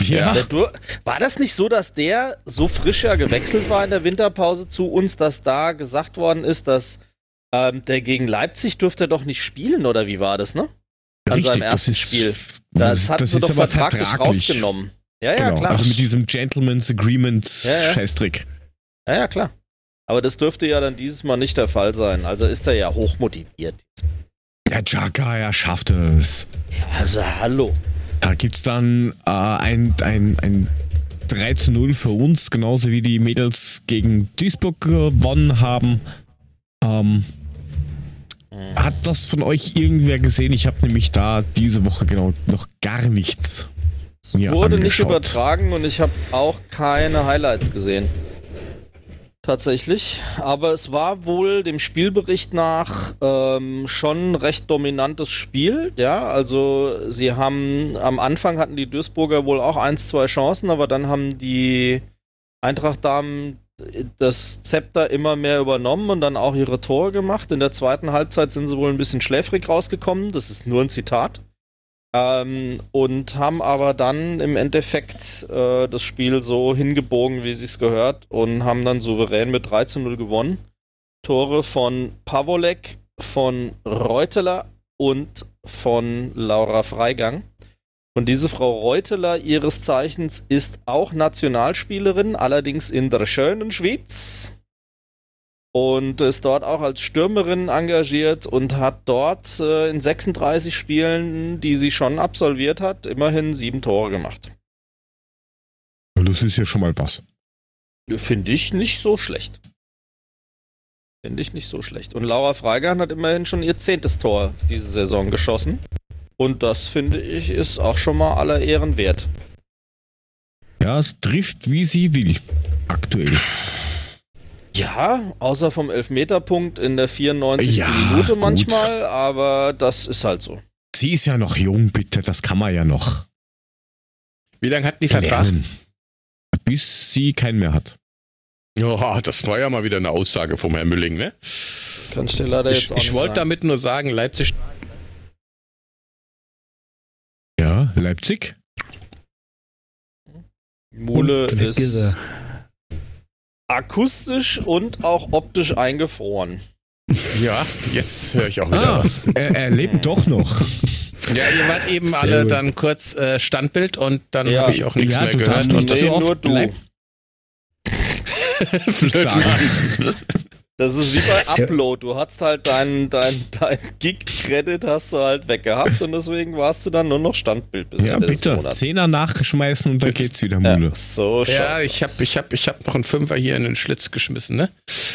Ja. War das nicht so, dass der so frisch ja gewechselt war in der Winterpause zu uns, dass da gesagt worden ist, dass ähm, der gegen Leipzig dürfte doch nicht spielen, oder wie war das, ne? An seinem ersten Spiel. Das hatten sie doch aber vertraglich, rausgenommen. Ja, ja, genau. klar. Also mit diesem Gentleman's Agreement Ja, ja. Scheißtrick. Ja, ja, klar. Aber das dürfte ja dann dieses Mal nicht der Fall sein. Also ist er ja hochmotiviert. Der Jaka, er schafft es. Also hallo. Da gibt's dann äh, ein, ein, ein 3 zu 0 für uns, genauso wie die Mädels gegen Duisburg gewonnen haben. Ähm, hat das von euch irgendwer gesehen? Ich habe nämlich da diese Woche genau noch gar nichts. Es mir wurde nicht angeschaut. übertragen und ich habe auch keine Highlights gesehen. Tatsächlich. Aber es war wohl dem Spielbericht nach ähm, schon ein recht dominantes Spiel. Ja, also sie haben am Anfang hatten die Duisburger wohl auch eins, zwei Chancen, aber dann haben die Eintracht-Damen das Zepter immer mehr übernommen und dann auch ihre Tore gemacht. In der zweiten Halbzeit sind sie wohl ein bisschen schläfrig rausgekommen. Das ist nur ein Zitat. Ähm, und haben aber dann im Endeffekt äh, das Spiel so hingebogen, wie sie es gehört, und haben dann souverän mit 3 zu 0 gewonnen. Tore von Pavolek, von Reuteler und von Laura Freigang. Und diese Frau Reuteler ihres Zeichens ist auch Nationalspielerin, allerdings in der schönen Schweiz. Und ist dort auch als Stürmerin engagiert und hat dort äh, in 36 Spielen, die sie schon absolviert hat, immerhin sieben Tore gemacht. Das ist ja schon mal was. Finde ich nicht so schlecht. Finde ich nicht so schlecht. Und Laura Freigang hat immerhin schon ihr zehntes Tor diese Saison geschossen. Und das finde ich ist auch schon mal aller Ehren wert. Ja, es trifft, wie sie will. Aktuell. Ja, außer vom Elfmeterpunkt in der 94. Ja, Minute gut. manchmal, aber das ist halt so. Sie ist ja noch jung, bitte. Das kann man ja noch. Wie lange hat die Vertrag? Bis sie keinen mehr hat. Ja, das war ja mal wieder eine Aussage vom Herrn Mülling, ne? Kann ich dir leider Ich, jetzt auch ich wollte damit nur sagen, Leipzig Leipzig? Weg ist ist akustisch und auch optisch eingefroren. Ja, jetzt höre ich auch wieder Ah, was. er, er lebt doch noch. Ja, ihr wart eben Sehr alle gut. dann kurz äh, Standbild und dann Ja. habe ich auch nichts Ja, mehr du gehört. Und das nee, nur du. Sagen. *laughs* Das ist wie bei *laughs* Upload. Du hast halt dein, dein, dein Gig-Credit hast du halt weggehabt und deswegen warst du dann nur noch Standbild bis Ja, Ende des bitte. Monats. Zehner nachschmeißen und dann geht's wieder, Mule. Ja, so ja, ich habe ich hab, ich hab noch einen Fünfer hier in den Schlitz geschmissen, ne?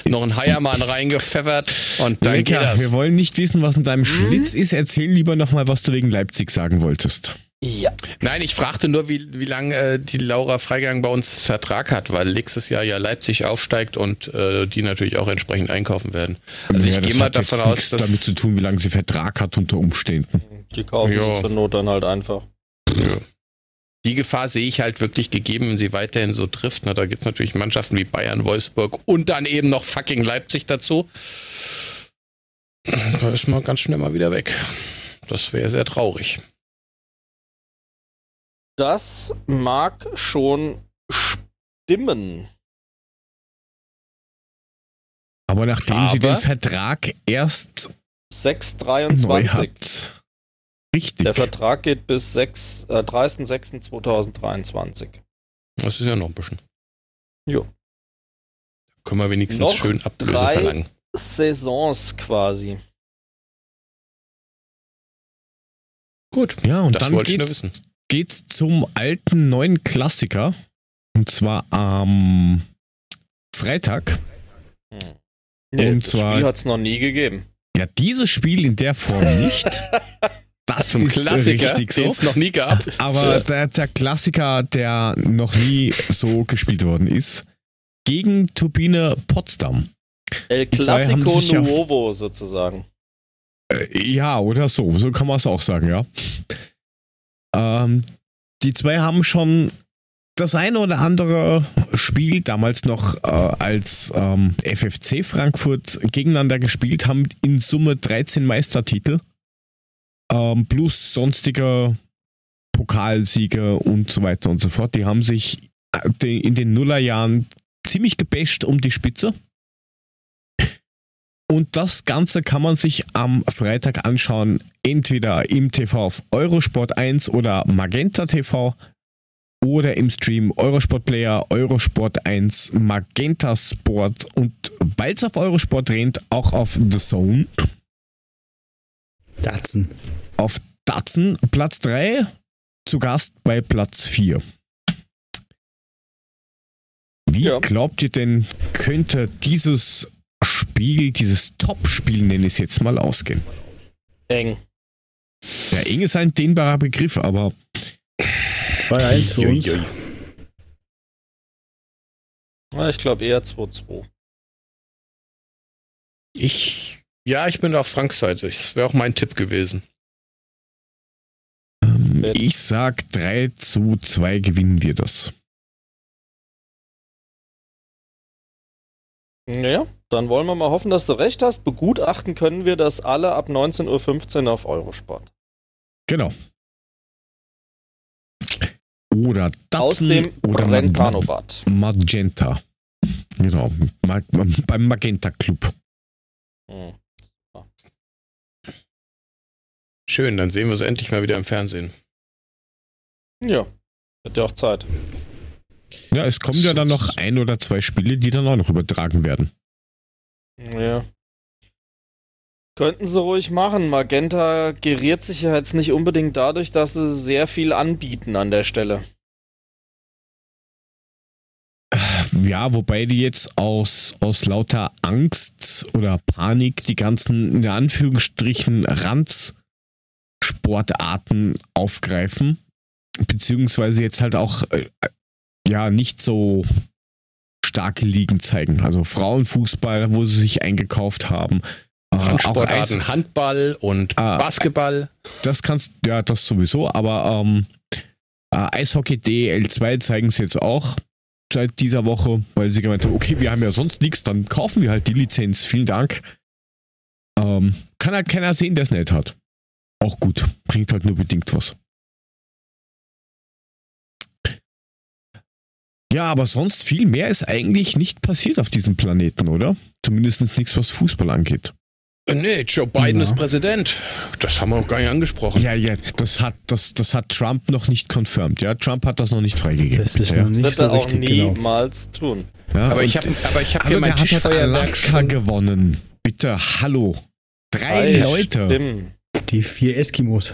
Noch einen Heiermann reingepfeffert und dann geht Lecker, das. wir wollen nicht wissen, was in deinem Mhm. Schlitz ist. Erzähl lieber nochmal, was du wegen Leipzig sagen wolltest. Ja. Nein, ich fragte nur, wie, wie lange äh, die Laura Freigang bei uns Vertrag hat, weil nächstes Jahr ja Leipzig aufsteigt und äh, die natürlich auch entsprechend einkaufen werden. Also Ja, ich das gehe mal davon aus, nichts dass damit zu tun, wie lange sie Vertrag hat unter Umständen. Die kaufen Ja. zur Not dann halt einfach. Ja. Die Gefahr sehe ich halt wirklich gegeben, wenn sie weiterhin so trifft. Na, da gibt es natürlich Mannschaften wie Bayern, Wolfsburg und dann eben noch fucking Leipzig dazu. Da ist man ganz schnell mal wieder weg. Das wäre sehr traurig. Das mag schon stimmen. Aber nachdem sie Aber- den Vertrag erst neu 623. hat. Richtig. Der Vertrag geht bis 6, äh, 30.06.2023. Das ist ja noch ein bisschen. Jo. Können wir wenigstens Noch schön Ablöse drei- verlangen. Saisons quasi. Gut, ja, und das dann wollte ich nur wissen. Geht's zum alten neuen Klassiker. Und zwar am Freitag. Hm. Nee, Und das zwar- Spiel hat es noch nie gegeben. Ja, dieses Spiel in der Form nicht. *laughs* Das Zum ist Klassiker, richtig den so. es noch nie gab. Aber der, der Klassiker, der noch nie so gespielt worden ist, gegen Turbine Potsdam. El Clasico sich ja- Nuovo sozusagen. Äh, Ja, oder so. So kann man es auch sagen, ja. Ähm, die zwei haben schon das eine oder andere Spiel damals noch äh, als ähm, FFC Frankfurt gegeneinander gespielt, haben in Summe 13 Meistertitel ähm, plus sonstige Pokalsiege und so weiter und so fort. Die haben sich äh, in den Nullerjahren ziemlich gebasht um die Spitze. Und das Ganze kann man sich am Freitag anschauen, entweder im TV auf Eurosport 1 oder Magenta TV oder im Stream Eurosport Player, Eurosport 1, Magenta Sport und weil es auf Eurosport rennt, auch auf The Zone. Datsen. Auf Datsen Platz 3, zu Gast bei Platz 4. Wie Ja. glaubt ihr denn, könnte dieses Spiel, dieses Top-Spiel, nenne ich es jetzt mal, ausgehen? Eng. Ja, eng ist ein dehnbarer Begriff, aber 2-1 für uns. Ja, ich glaube eher 2-2. Ich, ja, ich bin auf Franks Seite. Das wäre auch mein Tipp gewesen. ähm, ich sag 3 zu 2 gewinnen wir das. Naja, dann wollen wir mal hoffen, dass du recht hast. Begutachten können wir das alle ab 19.15 Uhr auf Eurosport. Genau. Oder Aus Datsen dem oder Brentano-Bad. Magenta. Genau, Ma beim Magenta Club. Hm. Schön, dann sehen wir es endlich mal wieder im Fernsehen. Ja, hat ja auch Zeit. Ja, es kommen ja dann noch ein oder zwei Spiele, die dann auch noch übertragen werden. Ja. Könnten sie ruhig machen. Magenta geriert sich ja jetzt nicht unbedingt dadurch, dass sie sehr viel anbieten an der Stelle. Ja, wobei die jetzt aus, aus lauter Angst oder Panik die ganzen, in Anführungsstrichen, Randsportarten aufgreifen. Beziehungsweise jetzt halt auch, äh, ja, nicht so starke Ligen zeigen. Also Frauenfußball, wo sie sich eingekauft haben. Äh, auch Eis, Handball und Ah, Basketball. das kannst, ja, das sowieso, aber ähm, äh, Eishockey DL2 zeigen sie jetzt auch seit dieser Woche, weil sie gemeint haben, okay, wir haben ja sonst nichts, dann kaufen wir halt die Lizenz. Vielen Dank. Ähm, kann halt keiner sehen, der es nicht hat. Auch gut, bringt halt nur bedingt was. Ja, aber sonst viel mehr ist eigentlich nicht passiert auf diesem Planeten, oder? Zumindest nichts, was Fußball angeht. Äh, Nee, Joe Biden Ja. ist Präsident. Das haben wir noch gar nicht angesprochen. Ja, ja, das hat, das, das hat Trump noch nicht confirmed. Ja, Trump hat das noch nicht freigegeben. Das ist noch nicht Wird so er auch richtig genau. niemals tun. ja, Aber ich habe aber ich hab Hallo, hier mein der hat halt Alaska gewonnen. Bitte, hallo. Drei Ei, Leute. Stimmt. Die vier Eskimos.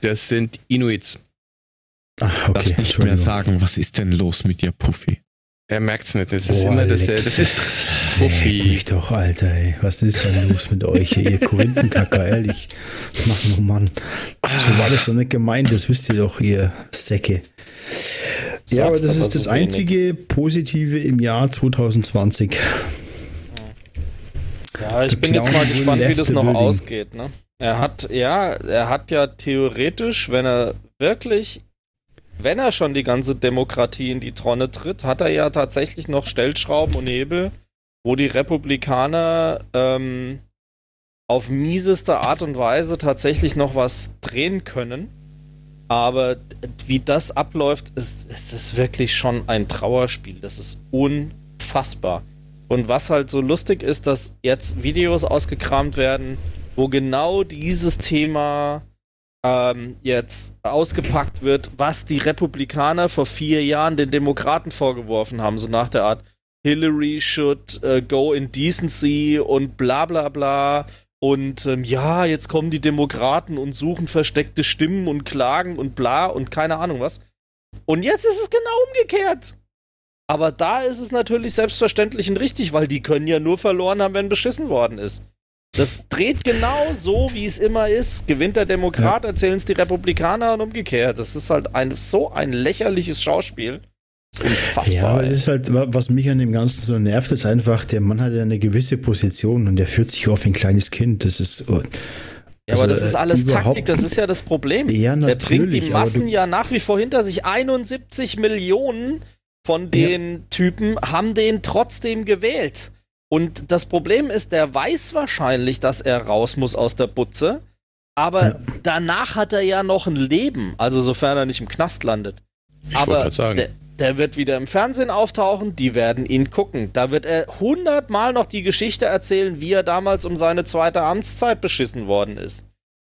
Das sind Inuits. Ach, okay. Lass nicht mehr sagen, was ist denn los mit dir, Puffy? Er merkt's nicht. Das ist Boah, immer das. Alex. Das ist Leck Puffy. mich doch, Alter, ey. Was ist denn los mit euch, ihr Korinthenkacker, ehrlich? Mann, oh Mann. So war das doch nicht gemeint, das wisst ihr doch, ihr Säcke. Ja, aber das aber ist so das wenig. einzige Positive im Jahr 2020. Ja, ich The bin jetzt mal gespannt, wie das noch building. ausgeht. Ne? Er hat, ja, er hat ja theoretisch, wenn er wirklich, wenn er schon die ganze Demokratie in die Tonne tritt, hat er ja tatsächlich noch Stellschrauben und Hebel, wo die Republikaner ähm, auf mieseste Art und Weise tatsächlich noch was drehen können. Aber wie das abläuft, ist, ist es wirklich schon ein Trauerspiel. Das ist unfassbar. Und was halt so lustig ist, dass jetzt Videos ausgekramt werden, wo genau dieses Thema ähm, jetzt ausgepackt wird, was die Republikaner vor vier Jahren den Demokraten vorgeworfen haben, so nach der Art, Hillary should äh, go in decency und bla bla bla. Und ähm, ja, jetzt kommen die Demokraten und suchen versteckte Stimmen und klagen und bla und keine Ahnung was. Und jetzt ist es genau umgekehrt. Aber da ist es natürlich selbstverständlich und richtig, weil die können ja nur verloren haben, wenn beschissen worden ist. Das dreht genau so, wie es immer ist. Gewinnt der Demokrat, erzählen es die Republikaner und umgekehrt. Das ist halt ein, so ein lächerliches Schauspiel. Unfassbar. Ja, aber das ist halt, wa- was mich an dem Ganzen so nervt, ist einfach, der Mann hat ja eine gewisse Position und der führt sich auf wie ein kleines Kind. Das ist. oh, ja, aber also, das ist äh, alles Taktik, das ist ja das Problem. Ja, Der bringt die aber Massen ja nach wie vor hinter sich. 71 Millionen von den Typen haben den trotzdem gewählt. Und das Problem ist, der weiß wahrscheinlich, dass er raus muss aus der Butze. Aber Ja. danach hat er ja noch ein Leben, also sofern er nicht im Knast landet. Ich Aber der, der wird wieder im Fernsehen auftauchen, die werden ihn gucken. Da wird er hundertmal noch die Geschichte erzählen, wie er damals um seine zweite Amtszeit beschissen worden ist.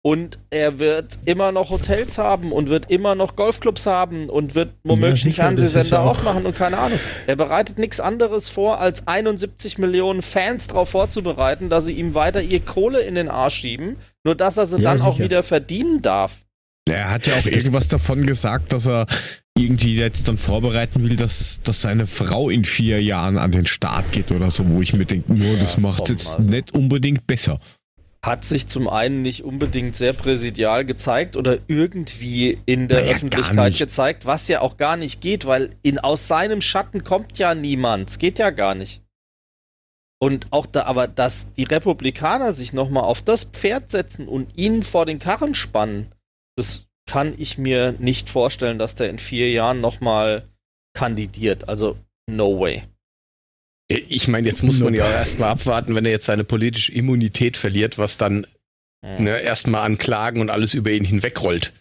Und er wird immer noch Hotels haben und wird immer noch Golfclubs haben und wird womöglich sicher, einen das ist Fernsehsender ja auch- aufmachen und keine Ahnung. Er bereitet nichts anderes vor, als 71 Millionen Fans darauf vorzubereiten, dass sie ihm weiter ihr Kohle in den Arsch schieben, nur dass er sie Ja, dann auch sicher. wieder verdienen darf. Er hat ja auch irgendwas davon gesagt, dass er irgendwie jetzt dann vorbereiten will, dass, dass seine Frau in vier Jahren an den Start geht oder so, wo ich mir denke, nur das macht jetzt nicht unbedingt besser. Hat sich zum einen nicht unbedingt sehr präsidial gezeigt oder irgendwie in der Naja, Öffentlichkeit gezeigt, was ja auch gar nicht geht, weil in, aus seinem Schatten kommt ja niemand. Es geht ja gar nicht. Und auch da, aber dass die Republikaner sich nochmal auf das Pferd setzen und ihn vor den Karren spannen, das kann ich mir nicht vorstellen, dass der in vier Jahren nochmal kandidiert. Also, no way. Ich meine, jetzt muss man ja erstmal abwarten, wenn er jetzt seine politische Immunität verliert, was dann ne, erstmal an Klagen und alles über ihn hinwegrollt.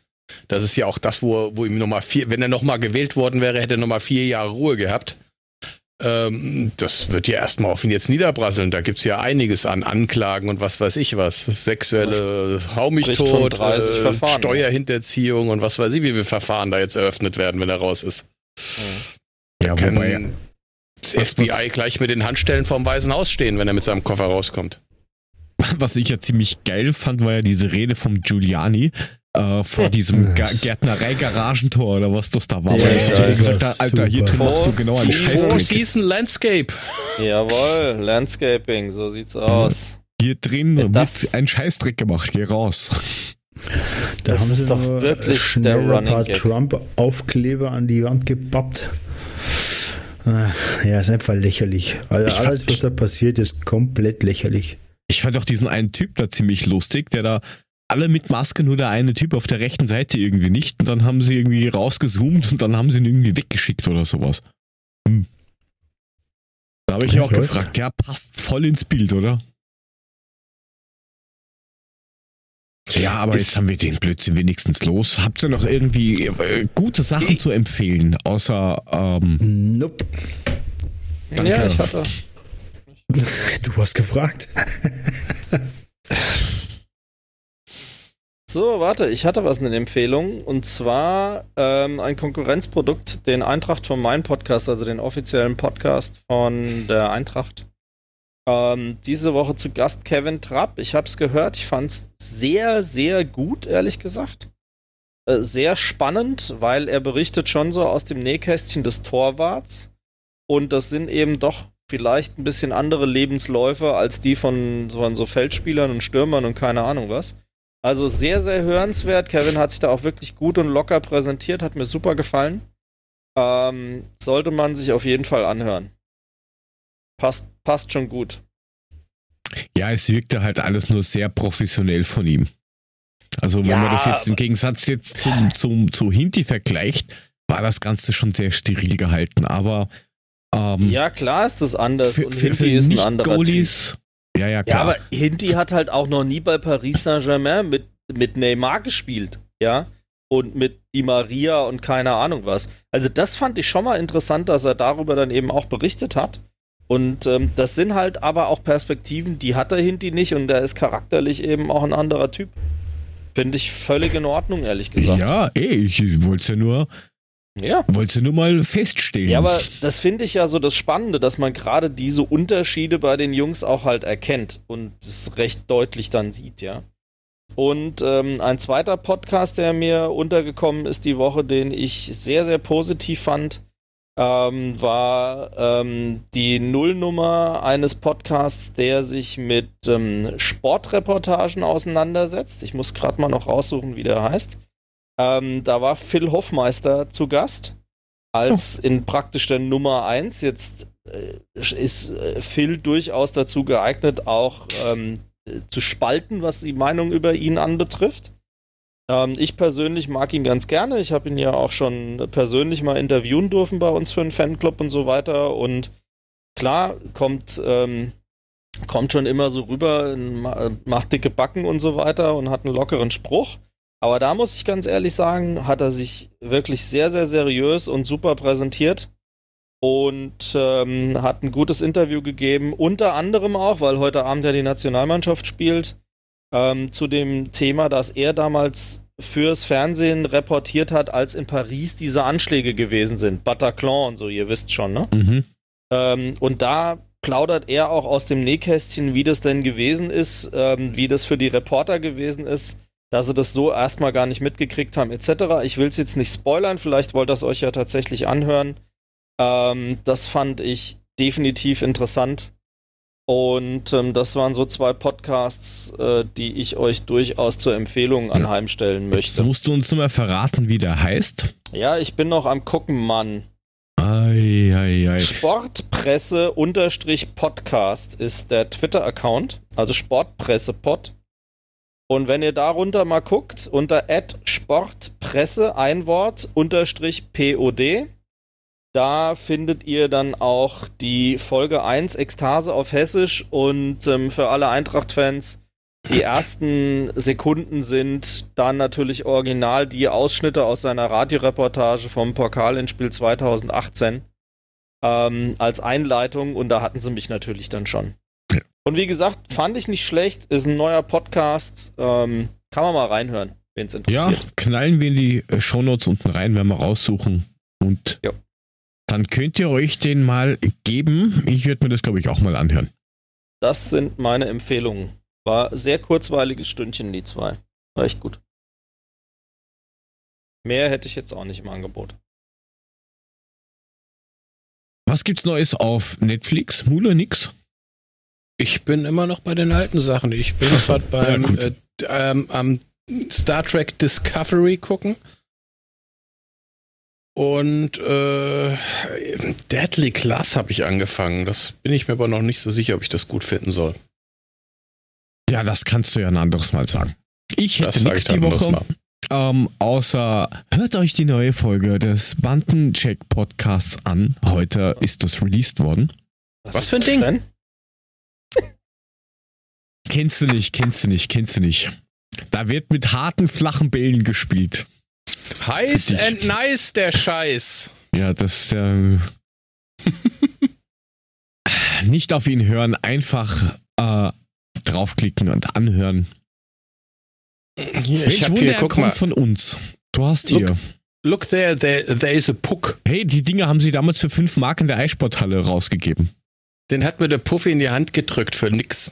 Das ist ja auch das, wo, wo ihm nochmal vier, wenn er nochmal gewählt worden wäre, hätte er nochmal vier Jahre Ruhe gehabt. Ähm, das wird ja erstmal auf ihn jetzt niederbrasseln. Da gibt's ja einiges an Anklagen und was weiß ich was. Sexuelle Hau mich Spricht von tot, 30 äh, Steuerhinterziehung und was weiß ich, wie viele Verfahren da jetzt eröffnet werden, wenn er raus ist. Ja, wobei, das Was- FBI gleich mit den Handstellen vorm Weißen Haus stehen, wenn er mit seinem Koffer rauskommt. was ich ja ziemlich geil fand, war ja diese Rede vom Giuliani äh, vor diesem *laughs* Ga Gärtnerei-Garagentor oder was das da war. Ja, weil er ja, das gesagt hat, Alter, hier drin machst du genau einen Four Four. Season Landscape. Jawohl, Landscaping, so sieht's aus. Hier drin Ja, wird das- ein Scheißdreck gemacht, geh raus. Da Das haben ist sie doch wirklich schnell der ein Running. Trump-Aufkleber an die Wand gepappt. Ja, ist einfach lächerlich. Fand- Alles, was da passiert, ist komplett lächerlich. Ich fand auch diesen einen Typ da ziemlich lustig, der da alle mit Maske, nur der eine Typ auf der rechten Seite irgendwie nicht. Und dann haben sie irgendwie rausgezoomt und dann haben sie ihn irgendwie weggeschickt oder sowas. Hm. Da habe ich Ja, auch gefragt, ja, passt voll ins Bild, oder? Ja, aber jetzt haben wir den Blödsinn wenigstens los. Habt ihr noch irgendwie äh, gute Sachen zu empfehlen, außer ähm, Nope. Danke. Ja, ich hatte. *laughs* Du hast gefragt. So, warte, ich hatte was in Empfehlung und zwar ähm, ein Konkurrenzprodukt, den Eintracht von meinem Podcast, also den offiziellen Podcast von der Eintracht. Ähm, diese Woche zu Gast Kevin Trapp. Ich habe es gehört, ich fand es sehr, sehr gut, ehrlich gesagt. Äh, sehr spannend, weil er berichtet schon so aus dem Nähkästchen des Torwarts. Und das sind eben doch vielleicht ein bisschen andere Lebensläufe als die von, von so Feldspielern und Stürmern und keine Ahnung was. Also sehr, sehr hörenswert. Kevin hat sich da auch wirklich gut und locker präsentiert, hat mir super gefallen. Ähm, sollte man sich auf jeden Fall anhören. Passt, passt schon gut. Ja, es wirkte halt alles nur sehr professionell von ihm. Also wenn Ja, man das jetzt im Gegensatz jetzt zum, zum, zu Hinti vergleicht, war das Ganze schon sehr steril gehalten. Aber ähm, Ja, klar ist das anders für, und für, für Hinti ist ein anderer Typ. Nicht-Goalies, ja, ja, Ja, klar. aber Hinti hat halt auch noch nie bei Paris Saint-Germain mit, mit Neymar gespielt, ja. Und mit Di Maria und keine Ahnung was. Also das fand ich schon mal interessant, dass er darüber dann eben auch berichtet hat. Und ähm, das sind halt aber auch Perspektiven, die hat der Hinti nicht und der ist charakterlich eben auch ein anderer Typ. Finde ich völlig in Ordnung, ehrlich gesagt. ja, ey, ich wollte es ja nur, ja. wollte ja nur mal feststellen. Ja, aber das finde ich ja so das Spannende, dass man gerade diese Unterschiede bei den Jungs auch halt erkennt und es recht deutlich dann sieht, ja. Und ähm, ein zweiter Podcast, der mir untergekommen ist die Woche, den ich sehr, sehr positiv fand, ähm, war ähm, die Nullnummer eines Podcasts, der sich mit ähm, Sportreportagen auseinandersetzt. Ich muss gerade mal noch raussuchen, wie der heißt. Ähm, da war Phil Hoffmeister zu Gast als in praktisch der Nummer 1. Jetzt äh, ist äh, Phil durchaus dazu geeignet, auch ähm, äh, zu spalten, was die Meinung über ihn anbetrifft. Ähm, ich persönlich mag ihn ganz gerne. Ich habe ihn ja auch schon persönlich mal interviewen dürfen bei uns für einen Fanclub und so weiter. Und klar kommt ähm, kommt schon immer so rüber, macht dicke Backen und so weiter und hat einen lockeren Spruch. Aber da muss ich ganz ehrlich sagen, hat er sich wirklich sehr, sehr seriös und super präsentiert und ähm, hat ein gutes Interview gegeben, unter anderem auch, weil heute Abend ja die Nationalmannschaft spielt, ähm, zu dem Thema, dass er damals fürs Fernsehen reportiert hat, als in Paris diese Anschläge gewesen sind. Bataclan und so, ihr wisst schon, ne? Mhm. Ähm, und da plaudert er auch aus dem Nähkästchen, wie das denn gewesen ist, ähm, wie das für die Reporter gewesen ist dass sie das so erstmal gar nicht mitgekriegt haben, etc. Ich will es jetzt nicht spoilern, vielleicht wollt ihr es euch ja tatsächlich anhören. Ähm, das fand ich definitiv interessant. Und ähm, das waren so zwei Podcasts, äh, die ich euch durchaus zur Empfehlung anheimstellen möchte. Jetzt musst du uns mal verraten, wie der heißt? Ja, ich bin noch am gucken, Mann. Ei, ei, ei. Sportpresse-Podcast ist der Twitter-Account, also Sportpresse-Pod. Und wenn ihr darunter mal guckt, unter Sportpresse, ein Wort, unterstrich POD, da findet ihr dann auch die Folge 1 Ekstase auf Hessisch und ähm, für alle Eintracht-Fans, die ersten Sekunden sind dann natürlich original die Ausschnitte aus seiner Radioreportage vom Pokal in Spiel 2018 ähm, als Einleitung und da hatten sie mich natürlich dann schon. Und wie gesagt, fand ich nicht schlecht. Ist ein neuer Podcast. Ähm, kann man mal reinhören, wenn es interessiert. Ja, knallen wir in die Shownotes unten rein, werden wir raussuchen. Und ja. Dann könnt ihr euch den mal geben. Ich werde mir das, glaube ich, auch mal anhören. Das sind meine Empfehlungen. War sehr kurzweiliges Stündchen, die zwei. War echt gut. Mehr hätte ich jetzt auch nicht im Angebot. Was gibt's Neues auf Netflix? Mule nix? Ich bin immer noch bei den alten Sachen. Ich bin gerade beim ja, äh, ähm, am Star Trek Discovery gucken. Und äh, Deadly Class habe ich angefangen. Das bin ich mir aber noch nicht so sicher, ob ich das gut finden soll. Ja, das kannst du ja ein anderes Mal sagen. Ich hätte nichts die Woche. Ähm, außer hört euch die neue Folge des Bandencheck Podcasts an. Heute ist das released worden. Was, Was für ein Ding? Denn? Kennst du nicht, kennst du nicht, kennst du nicht. Da wird mit harten, flachen Bällen gespielt. Heiß and nice, der Scheiß. Ja, das ist der. nicht auf ihn hören, einfach äh, draufklicken und anhören. Hier, Welch Wunder, hier, er kommt mal. von uns. Du hast hier. Look, look there, there, there is a puck. Hey, die Dinge haben sie damals für fünf Mark in der Eissporthalle rausgegeben. Den hat mir der Puffy in die Hand gedrückt für nix.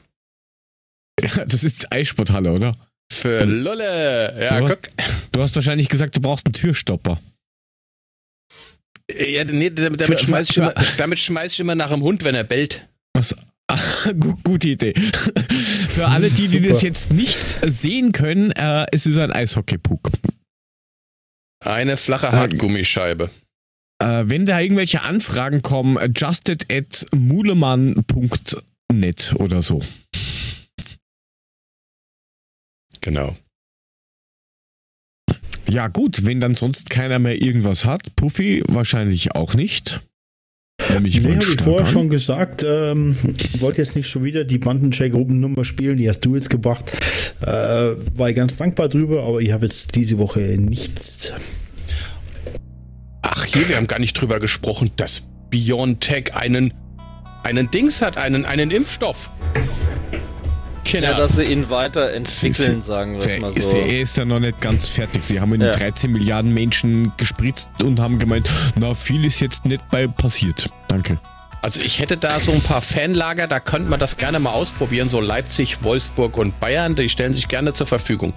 Ja, *laughs* das ist Eissporthalle, oder? Für Lolle. Ja, du, guck. Du hast wahrscheinlich gesagt, du brauchst einen Türstopper. Ja, nee, damit, damit schmeiß ich immer, damit schmeiß ich immer nach dem Hund, wenn er bellt. Was? *laughs* Gute Idee. *laughs* Für alle, die, die das jetzt nicht sehen können, äh, es ist ein Eishockeypuck. Eine flache Hartgummischeibe. Äh, wenn da irgendwelche Anfragen kommen, adjusted at mulemann.net oder so. Genau. Ja, gut, wenn dann sonst keiner mehr irgendwas hat, Puffy wahrscheinlich auch nicht. Nämlich nee, habe ich vorher an. schon gesagt, ähm, wollte jetzt nicht schon wieder die Bandencheck-Gruppennummer spielen, die hast du jetzt gebracht. Äh, war ich ganz dankbar drüber, aber ich habe jetzt diese Woche nichts. Ach, hier, wir haben gar nicht drüber gesprochen, dass BioNTech einen, einen Dings hat, einen, einen Impfstoff. Ja, dass sie ihn weiterentwickeln, sagen wir es mal so. Er ist ja noch nicht ganz fertig. Sie haben ihn ja. 13 Milliarden Menschen gespritzt und haben gemeint, na, viel ist jetzt nicht bei passiert. Danke. Also ich hätte da so ein paar Fanlager, da könnte man das gerne mal ausprobieren. So Leipzig, Wolfsburg und Bayern, die stellen sich gerne zur Verfügung.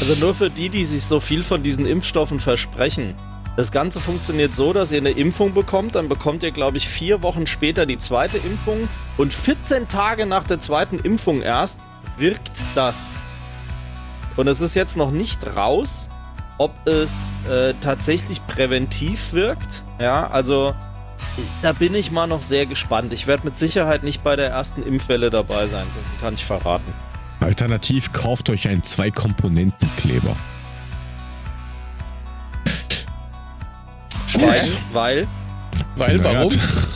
Also nur für die, die sich so viel von diesen Impfstoffen versprechen. Das Ganze funktioniert so, dass ihr eine Impfung bekommt, dann bekommt ihr, glaube ich, vier Wochen später die zweite Impfung und 14 Tage nach der zweiten Impfung erst wirkt das. Und es ist jetzt noch nicht raus, ob es äh, tatsächlich präventiv wirkt. Ja, also da bin ich mal noch sehr gespannt. Ich werde mit Sicherheit nicht bei der ersten Impfwelle dabei sein, so kann ich verraten. Alternativ kauft euch einen Zwei-Komponenten-Kleber. Weil? Weil? Weil, warum? *laughs*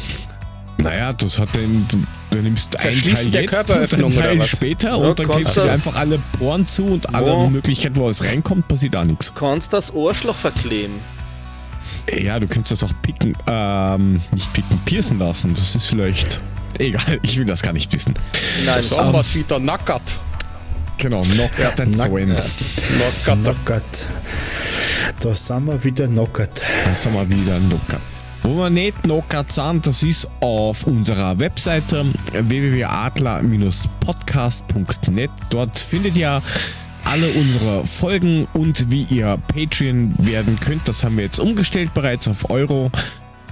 Naja, das hat den, Du nimmst ein Verschließen Teil der jetzt Körperöffnung und ein Teil oder was? später Ja, und dann klebst du das- einfach alle Poren zu und alle. Möglichkeiten, wo es reinkommt, passiert auch nichts. Kannst das Ohrschloch verkleben. Ja, du könntest das auch picken, ähm, nicht picken, piercen lassen. Das ist vielleicht. Egal, ich will das gar nicht wissen. Nein, So haben wir's wieder nackert. Genau, noch ja, den Zoen. Nackert. Knockert. Da sind wir wieder knockert. Das haben wir wieder knockert. Wo wir nicht knockert sind, das ist auf unserer Webseite www.adler-podcast.net. Dort findet ihr alle unsere Folgen und wie ihr Patreon werden könnt. Das haben wir jetzt umgestellt bereits auf Euro.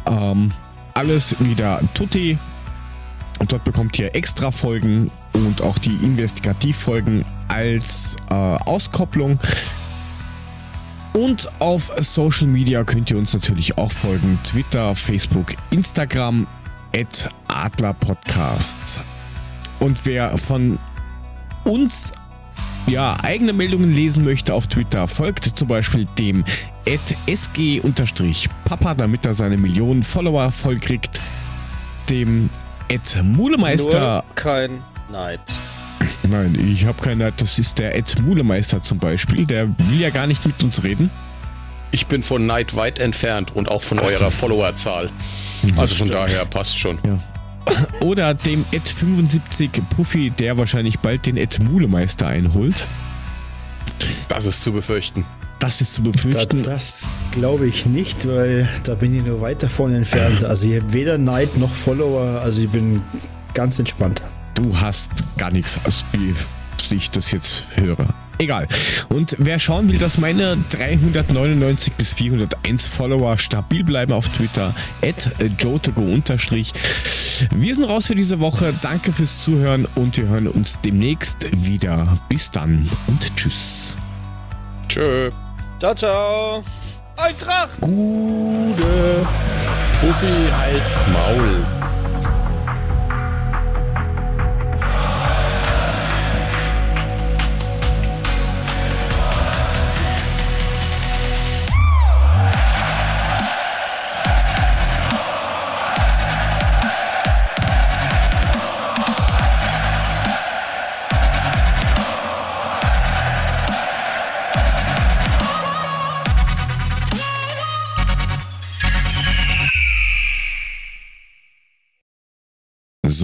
Ähm, alles wieder tutti. Und dort bekommt ihr extra Folgen und auch die Investigativfolgen als äh, Auskopplung. Und auf Social Media könnt ihr uns natürlich auch folgen. Twitter, Facebook, Instagram, at Adlerpodcast. Und wer von uns ja, eigene Meldungen lesen möchte auf Twitter, folgt zum Beispiel dem sg-papa, damit er seine Millionen Follower vollkriegt. Dem Mulemeister. nur kein Neid. Nein, ich habe keine. Das ist der Ed Mulemeister zum Beispiel. Der will ja gar nicht mit uns reden. Ich bin von Neid weit entfernt und auch von Ach so. eurer Followerzahl. Also von daher passt schon. *laughs* Oder dem Ed 75 Puffy, der wahrscheinlich bald den Ed Mulemeister einholt. Das ist zu befürchten. Das ist zu Da, befürchten. das glaube ich nicht, weil da bin ich nur weit davon entfernt. Also ich habe weder Neid noch Follower, also ich bin ganz entspannt. Du hast gar nichts, als wie ich das jetzt höre. Egal. Und wer schauen will, dass meine 399 bis 401 Follower stabil bleiben auf Twitter, at jotogo unterstrich. Wir sind raus für diese Woche. Danke fürs Zuhören und wir hören uns demnächst wieder. Bis dann und tschüss. Tschö. Ciao, ciao. Eintracht! Gute. Puffy als Maul.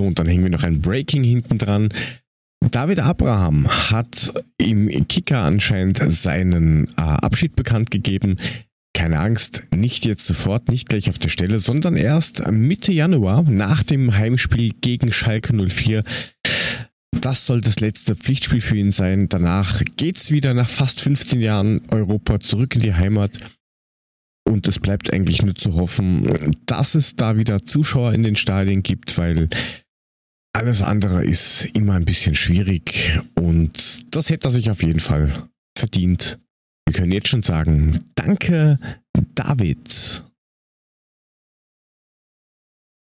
Und dann hängen wir noch ein Breaking hinten dran. David Abraham hat im Kicker anscheinend seinen äh, Abschied bekannt gegeben. Keine Angst, nicht jetzt sofort, nicht gleich auf der Stelle, sondern erst Mitte Januar nach dem Heimspiel gegen Schalke 04. Das soll das letzte Pflichtspiel für ihn sein. Danach geht's wieder nach fast 15 Jahren Europa zurück in die Heimat. Und es bleibt eigentlich nur zu hoffen, dass es da wieder Zuschauer in den Stadien gibt, weil alles andere ist immer ein bisschen schwierig und das hätte er sich auf jeden Fall verdient. Wir können jetzt schon sagen, danke, David.